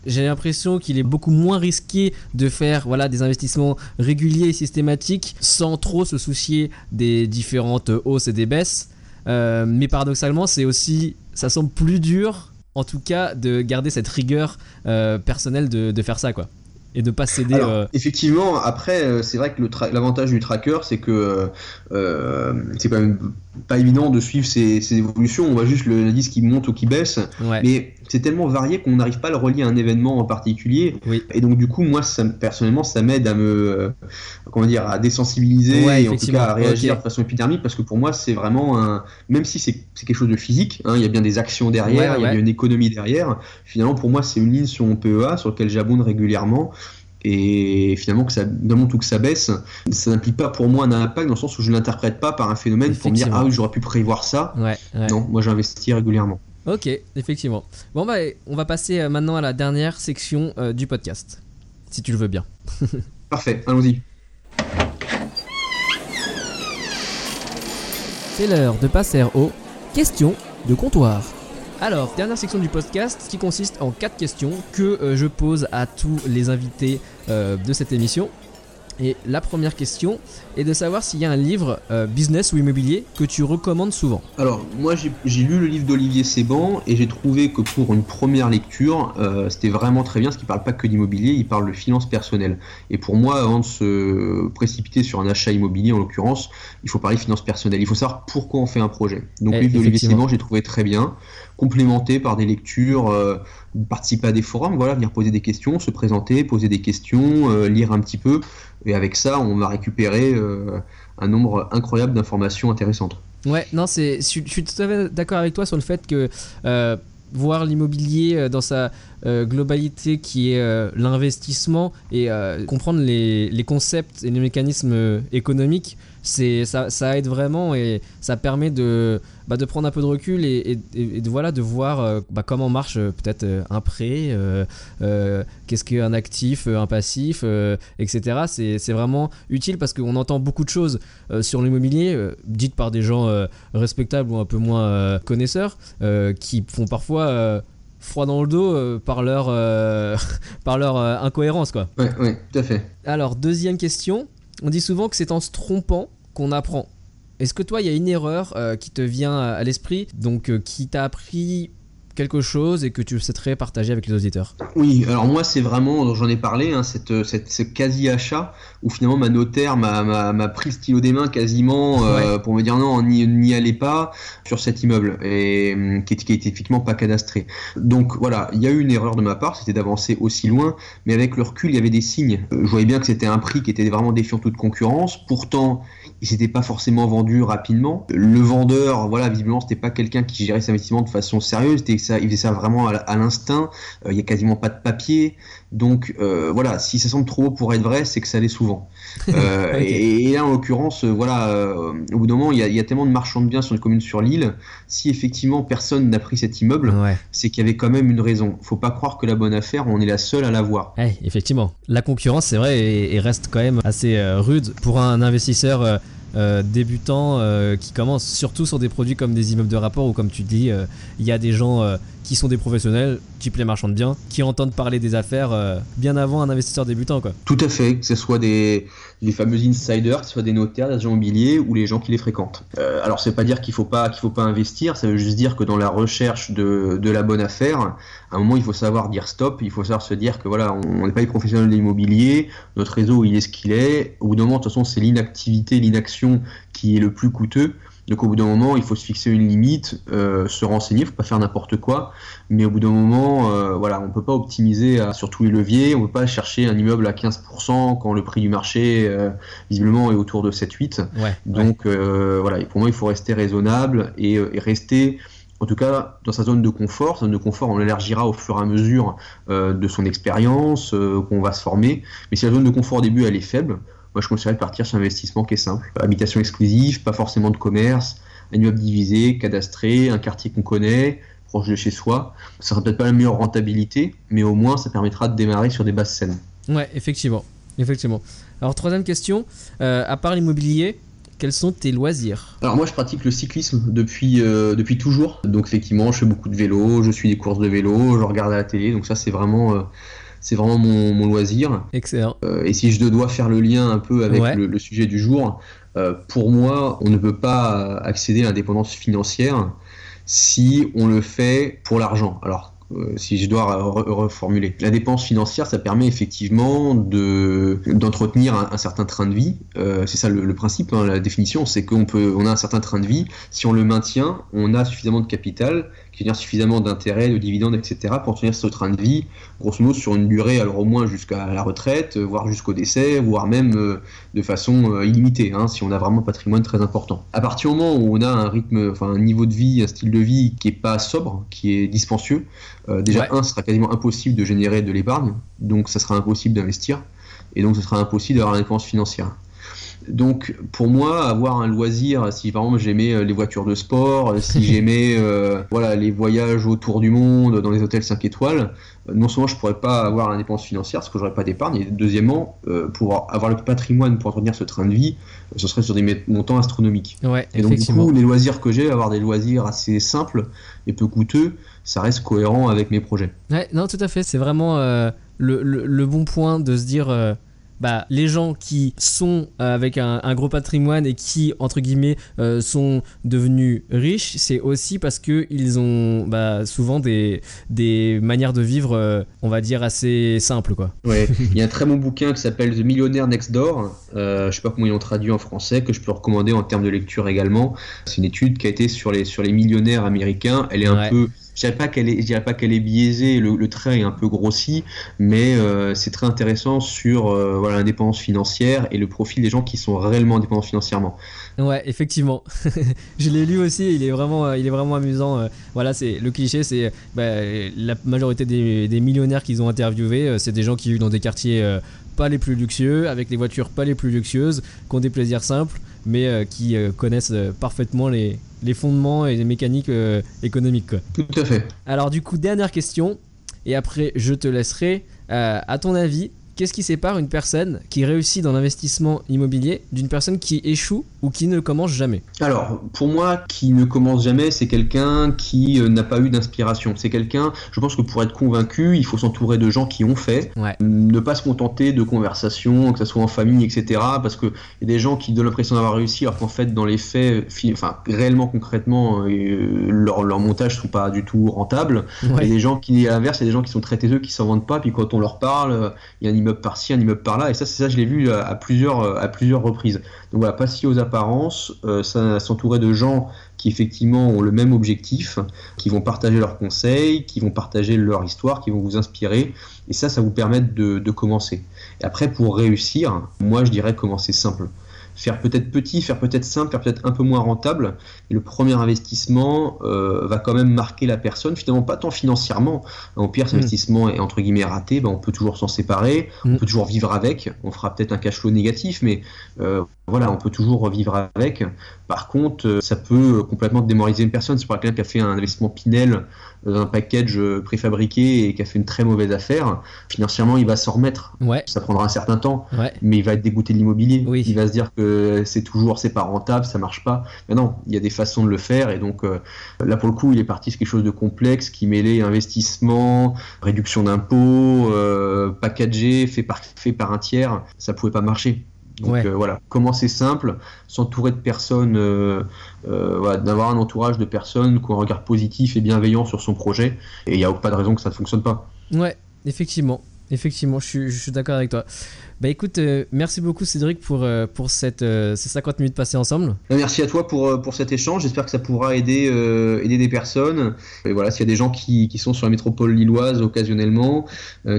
j'ai l'impression qu'il est beaucoup moins risqué de faire voilà, des investissements réguliers et systématiques sans trop se soucier des différentes hausses et des baisses. mais paradoxalement, c'est aussi, ça semble plus dur, en tout cas, de garder cette rigueur personnelle de, de, faire ça, quoi et de pas céder. Euh, effectivement, après, euh, c'est vrai que l'avantage du tracker, c'est que euh, c'est quand même pas évident de suivre ces, évolutions. On voit juste le disque qui monte ou qui baisse. Mais c'est tellement varié qu'on n'arrive pas à le relier à un événement en particulier. Et donc, du coup, moi, ça, personnellement, ça m'aide à me, comment dire, à désensibiliser et en tout cas à réagir de façon épidermique parce que pour moi, c'est vraiment un, même si c'est quelque chose de physique, hein, il y a bien des actions derrière, il y a une économie derrière. Finalement, pour moi, c'est une ligne sur mon PEA sur lequel j'abonde régulièrement et finalement que ça demande tout que ça baisse. Ça n'implique pas pour moi un impact dans le sens où je ne l'interprète pas par un phénomène pour me dire ah oui j'aurais pu prévoir ça. Non moi j'investis régulièrement. Ok effectivement. Bon bah on va passer euh, maintenant à la dernière section euh, du podcast si tu le veux bien. (laughs) Parfait allons-y. C'est l'heure de passer aux questions de comptoir. Alors, dernière section du podcast qui consiste en quatre questions que euh, je pose à tous les invités euh, de cette émission. Et la première question est de savoir s'il y a un livre euh, business ou immobilier que tu recommandes souvent. Alors, moi j'ai lu le livre d'Olivier Séban et j'ai trouvé que pour une première lecture, euh, c'était vraiment très bien, parce qu'il parle pas que d'immobilier, il parle de finances personnelles. Et pour moi, avant de se précipiter sur un achat immobilier en l'occurrence, il faut parler finances personnelles. Il faut savoir pourquoi on fait un projet. Donc, le livre d'Olivier Séban, j'ai trouvé très bien, complémenté par des lectures. Euh, participer à des forums, voilà, venir poser des questions, se présenter, poser des questions, euh, lire un petit peu. Et avec ça, on va récupérer euh, un nombre incroyable d'informations intéressantes. Ouais, non, c'est, je, suis tout à fait d'accord avec toi sur le fait que voir l'immobilier dans sa globalité qui est l'investissement et comprendre les, concepts et les mécanismes économiques c'est ça, ça, aide vraiment et ça permet de, bah, de prendre un peu de recul et, de, voilà, de voir euh, bah, comment marche euh, peut-être euh, un prêt, qu'est-ce qu'un actif, un passif, etc. C'est vraiment utile parce qu'on entend beaucoup de choses sur l'immobilier dites par des gens respectables ou un peu moins connaisseurs qui font parfois froid dans le dos par leur, (laughs) par leur incohérence. Quoi. Ouais, tout à fait. Alors, deuxième question. On dit souvent que c'est en se trompant qu'on apprend. Est-ce que toi, il y a une erreur euh, qui te vient à l'esprit, donc euh, qui t'a appris quelque chose et que tu souhaiterais partager avec les auditeurs? Oui, alors moi c'est vraiment, j'en ai parlé, hein, cette, cette, ce quasi-achat où finalement ma notaire m'a pris le stylo des mains quasiment euh, pour me dire non, n'y allez pas sur cet immeuble et qui, qui était effectivement pas cadastré. Donc voilà, il y a eu une erreur de ma part, c'était d'avancer aussi loin, mais avec le recul il y avait des signes. Je voyais bien que c'était un prix qui était vraiment défiant toute concurrence, pourtant il s'était pas forcément vendu rapidement. Le vendeur, voilà, visiblement c'était pas quelqu'un qui gérait ses investissements de façon sérieuse, c'était ça, il faisait ça vraiment à, l'instinct. Il y a quasiment pas de papier. Donc voilà, si ça semble trop beau pour être vrai, c'est que ça l'est souvent. (laughs) et, là, en l'occurrence, voilà, au bout d'un moment, il y, a, tellement de marchands de biens sur une commune sur l'île. Si effectivement personne n'a pris cet immeuble, c'est qu'il y avait quand même une raison. Faut pas croire que la bonne affaire, on est la seule à l'avoir. Eh, effectivement, la concurrence, c'est vrai, et, reste quand même assez rude pour un investisseur euh, débutants euh, qui commencent surtout sur des produits comme des immeubles de rapport ou comme tu dis, euh, il y a des gens qui sont des professionnels, type les marchands de biens, qui entendent parler des affaires bien avant un investisseur débutant. Quoi. Tout à fait, que ce soit des, les fameux insiders, que ce soit des notaires, des agents immobiliers ou les gens qui les fréquentent. alors, c'est pas dire qu'il faut pas qu'il faut pas investir, ça veut juste dire que dans la recherche de, de, la bonne affaire, à un moment il faut savoir dire stop, il faut savoir se dire que voilà, on n'est pas les professionnels de l'immobilier, notre réseau il est ce qu'il est. Au bout d'un moment, de toute façon, c'est l'inactivité, l'inaction qui est le plus coûteux. Donc au bout d'un moment, il faut se fixer une limite, euh, se renseigner, il faut pas faire n'importe quoi. Mais au bout d'un moment, euh, voilà, on peut pas optimiser sur tous les leviers, on peut pas chercher un immeuble à 15% quand le prix du marché euh, visiblement est autour de 7-8. Donc voilà, pour moi, il faut rester raisonnable et, rester en tout cas dans sa zone de confort. Sa zone de confort, on l'élargira au fur et à mesure de son expérience, qu'on va se former. Mais si la zone de confort au début elle est faible, moi, je conseillerais de partir sur un investissement qui est simple. Habitation exclusive, pas forcément de commerce, un immeuble divisé, cadastré, un quartier qu'on connaît, proche de chez soi. Ça sera peut-être pas la meilleure rentabilité, mais au moins ça permettra de démarrer sur des bases saines. Ouais, effectivement. effectivement. Alors, troisième question, euh, à part l'immobilier, quels sont tes loisirs? Alors moi je pratique le cyclisme depuis, euh, depuis toujours. Donc effectivement je fais beaucoup de vélo, je suis des courses de vélo, je regarde à la télé. Donc ça c'est vraiment... Euh, c'est vraiment mon, loisir. Excellent. Euh, et si je dois faire le lien un peu avec le, sujet du jour, euh, pour moi, on ne peut pas accéder à l'indépendance financière si on le fait pour l'argent. Alors, euh, si je dois reformuler. La dépense financière, ça permet effectivement de d'entretenir un, certain train de vie. Euh, c'est ça le, principe, hein, la définition, c'est qu'on peut, on a un certain train de vie. Si on le maintient, on a suffisamment de capital, génère suffisamment d'intérêts, de dividendes, etc., pour tenir ce train de vie, grosso modo sur une durée, alors au moins jusqu'à la retraite, voire jusqu'au décès, voire même euh, de façon illimitée, hein, si on a vraiment un patrimoine très important. À partir du moment où on a un rythme, enfin un niveau de vie, un style de vie qui est pas sobre, qui est dispensieux, euh, déjà, un, ce sera quasiment impossible de générer de l'épargne, donc ça sera impossible d'investir, et donc ce sera impossible d'avoir une dépense financière. Donc pour moi, avoir un loisir, si par exemple j'aimais euh, les voitures de sport, euh, si (laughs) j'aimais voilà, les voyages autour du monde dans les hôtels 5 étoiles, non seulement je pourrais pas avoir la dépense financière parce que j'aurais pas d'épargne, et deuxièmement, pour avoir le patrimoine pour entretenir ce train de vie, ce serait sur des montants astronomiques. et donc du coup, les loisirs que j'ai, avoir des loisirs assez simples et peu coûteux, ça reste cohérent avec mes projets. Ouais, non, tout à fait. C'est vraiment euh, le, bon point de se dire. Euh, bah, les gens qui sont euh, avec un, gros patrimoine et qui, entre guillemets, sont devenus riches, c'est aussi parce qu'ils ont bah, souvent des, des manières de vivre, on va dire, assez simples. Quoi. Ouais, il y a un très bon bouquin qui s'appelle The Millionaire Next Door. je sais pas comment ils l'ont traduit en français, que je peux recommander en termes de lecture également. C'est une étude qui a été sur les, sur les millionnaires américains. Elle est un peu je dirais pas qu'elle est, dirais pas qu'elle est biaisée, le, trait est un peu grossi, mais euh, c'est très intéressant sur euh, voilà l'indépendance financière et le profil des gens qui sont réellement indépendants financièrement. Ouais, effectivement. (laughs) je l'ai lu aussi, il est vraiment, euh, il est vraiment amusant. voilà, c'est le cliché, c'est bah, la majorité des, des millionnaires qu'ils ont interviewés, c'est des gens qui vivent dans des quartiers pas les plus luxueux, avec les voitures pas les plus luxueuses, qui ont des plaisirs simples, mais qui connaissent parfaitement les les fondements et les mécaniques euh, économiques. Tout à fait. Alors du coup, dernière question, et après je te laisserai. Euh, à ton avis, Qu'est-ce qui sépare une personne qui réussit dans l'investissement immobilier d'une personne qui échoue ou qui ne commence jamais Alors, pour moi, qui ne commence jamais, c'est quelqu'un qui euh, n'a pas eu d'inspiration. C'est quelqu'un, je pense que pour être convaincu, il faut s'entourer de gens qui ont fait, ne pas se contenter de conversations, que ce soit en famille, etc. Parce qu'il y a des gens qui donnent l'impression d'avoir réussi, alors qu'en fait, dans les faits, enfin, réellement, concrètement, euh, leurs leur montages sont pas du tout rentables. Il y a des gens qui, à l'inverse, il y a des gens qui sont très taiseux, qui s'en vendent pas, puis quand on leur parle, il y a immeuble par-ci, un immeuble par-là. Et ça, c'est ça, je l'ai vu à, plusieurs, à plusieurs reprises. Donc voilà, pas si aux apparences, euh, ça s'entourer de gens qui effectivement ont le même objectif, qui vont partager leurs conseils, qui vont partager leur histoire, qui vont vous inspirer. Et ça, ça vous permet de, de commencer. Et après, pour réussir, moi, je dirais commencer simple. Faire peut-être petit, faire peut-être simple, faire peut-être un peu moins rentable. Et le premier investissement euh, va quand même marquer la personne, finalement pas tant financièrement. Au pire, cet Mm. investissement est entre guillemets raté, ben, on peut toujours s'en séparer, on peut toujours vivre avec. On fera peut-être un cash flow négatif, mais euh, voilà, on peut toujours vivre avec. Par contre, euh, ça peut complètement démoraliser une personne. C'est pour quelqu'un qui a fait un investissement Pinel dans un package euh, préfabriqué et qui a fait une très mauvaise affaire. Financièrement, il va s'en remettre. Ouais, Ça prendra un certain temps, ouais. mais il va être dégoûté de l'immobilier. Oui. Il va se dire que c'est toujours, c'est pas rentable, ça marche pas. Mais non, il y a des façons de le faire et donc euh, là pour le coup, il est parti sur quelque chose de complexe qui mêlait investissement, réduction d'impôts, euh, packagé, fait par, fait par un tiers. Ça pouvait pas marcher. Donc Ouais. euh, voilà, commencer simple, s'entourer de personnes, euh, euh, voilà, d'avoir un entourage de personnes qui ont un regard positif et bienveillant sur son projet. Et il n'y a pas de raison que ça ne fonctionne pas. Ouais, effectivement. Effectivement, je suis, je suis d'accord avec toi. Bah écoute, euh, merci beaucoup Cédric pour, euh, pour cette, euh, ces 50 minutes passées ensemble. Merci à toi pour, pour cet échange. J'espère que ça pourra aider, aider des personnes. Et voilà, s'il y a des gens qui, qui sont sur la métropole lilloise occasionnellement,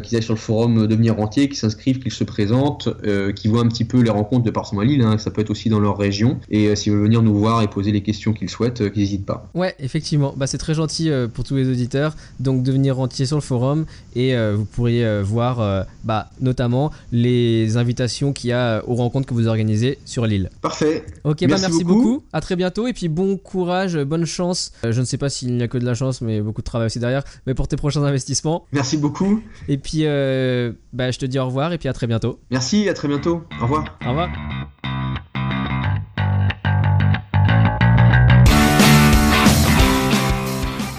qui aillent sur le forum Devenir Rentier, qui s'inscrivent, qui se présentent, qui voient un petit peu les rencontres de Parsemont à Lille, hein, ça peut être aussi dans leur région. Et s'ils veulent venir nous voir et poser les questions qu'ils souhaitent, qu'ils n'hésitent pas. Ouais, effectivement, bah, c'est très gentil pour tous les auditeurs. Donc devenir rentier sur le forum et vous pourriez voir bah, notamment les invitations qu'il y a euh, aux rencontres que vous organisez sur l'île. Parfait. Ok, bah Merci merci beaucoup. beaucoup. À très bientôt et puis bon courage, euh, bonne chance. Euh, je ne sais pas s'il n'y a que de la chance, mais beaucoup de travail aussi derrière. Mais pour tes prochains investissements. Merci beaucoup. Et puis, euh, bah, je te dis au revoir et puis à très bientôt. Merci, à très bientôt. Au revoir. Au revoir.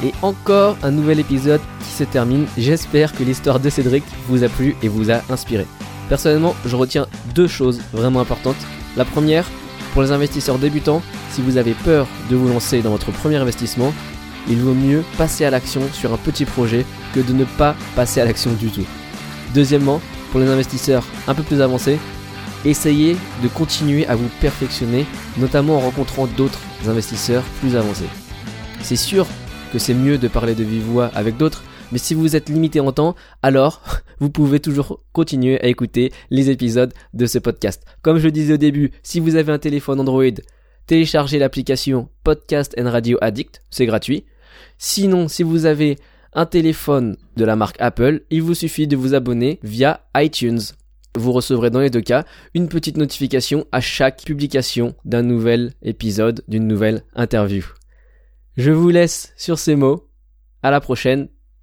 Et encore un nouvel épisode qui se termine. J'espère que l'histoire de Cédric vous a plu et vous a inspiré. Personnellement, je retiens deux choses vraiment importantes. La première, pour les investisseurs débutants, si vous avez peur de vous lancer dans votre premier investissement, il vaut mieux passer à l'action sur un petit projet que de ne pas passer à l'action du tout. Deuxièmement, pour les investisseurs un peu plus avancés, essayez de continuer à vous perfectionner, notamment en rencontrant d'autres investisseurs plus avancés. C'est sûr que c'est mieux de parler de vive voix avec d'autres, mais si vous êtes limité en temps, alors (laughs) vous pouvez toujours continuer à écouter les épisodes de ce podcast. Comme je le disais au début, si vous avez un téléphone Android, téléchargez l'application Podcast and Radio Addict, c'est gratuit. Sinon, si vous avez un téléphone de la marque Apple, il vous suffit de vous abonner via iTunes. Vous recevrez dans les deux cas une petite notification à chaque publication d'un nouvel épisode, d'une nouvelle interview. Je vous laisse sur ces mots. À la prochaine.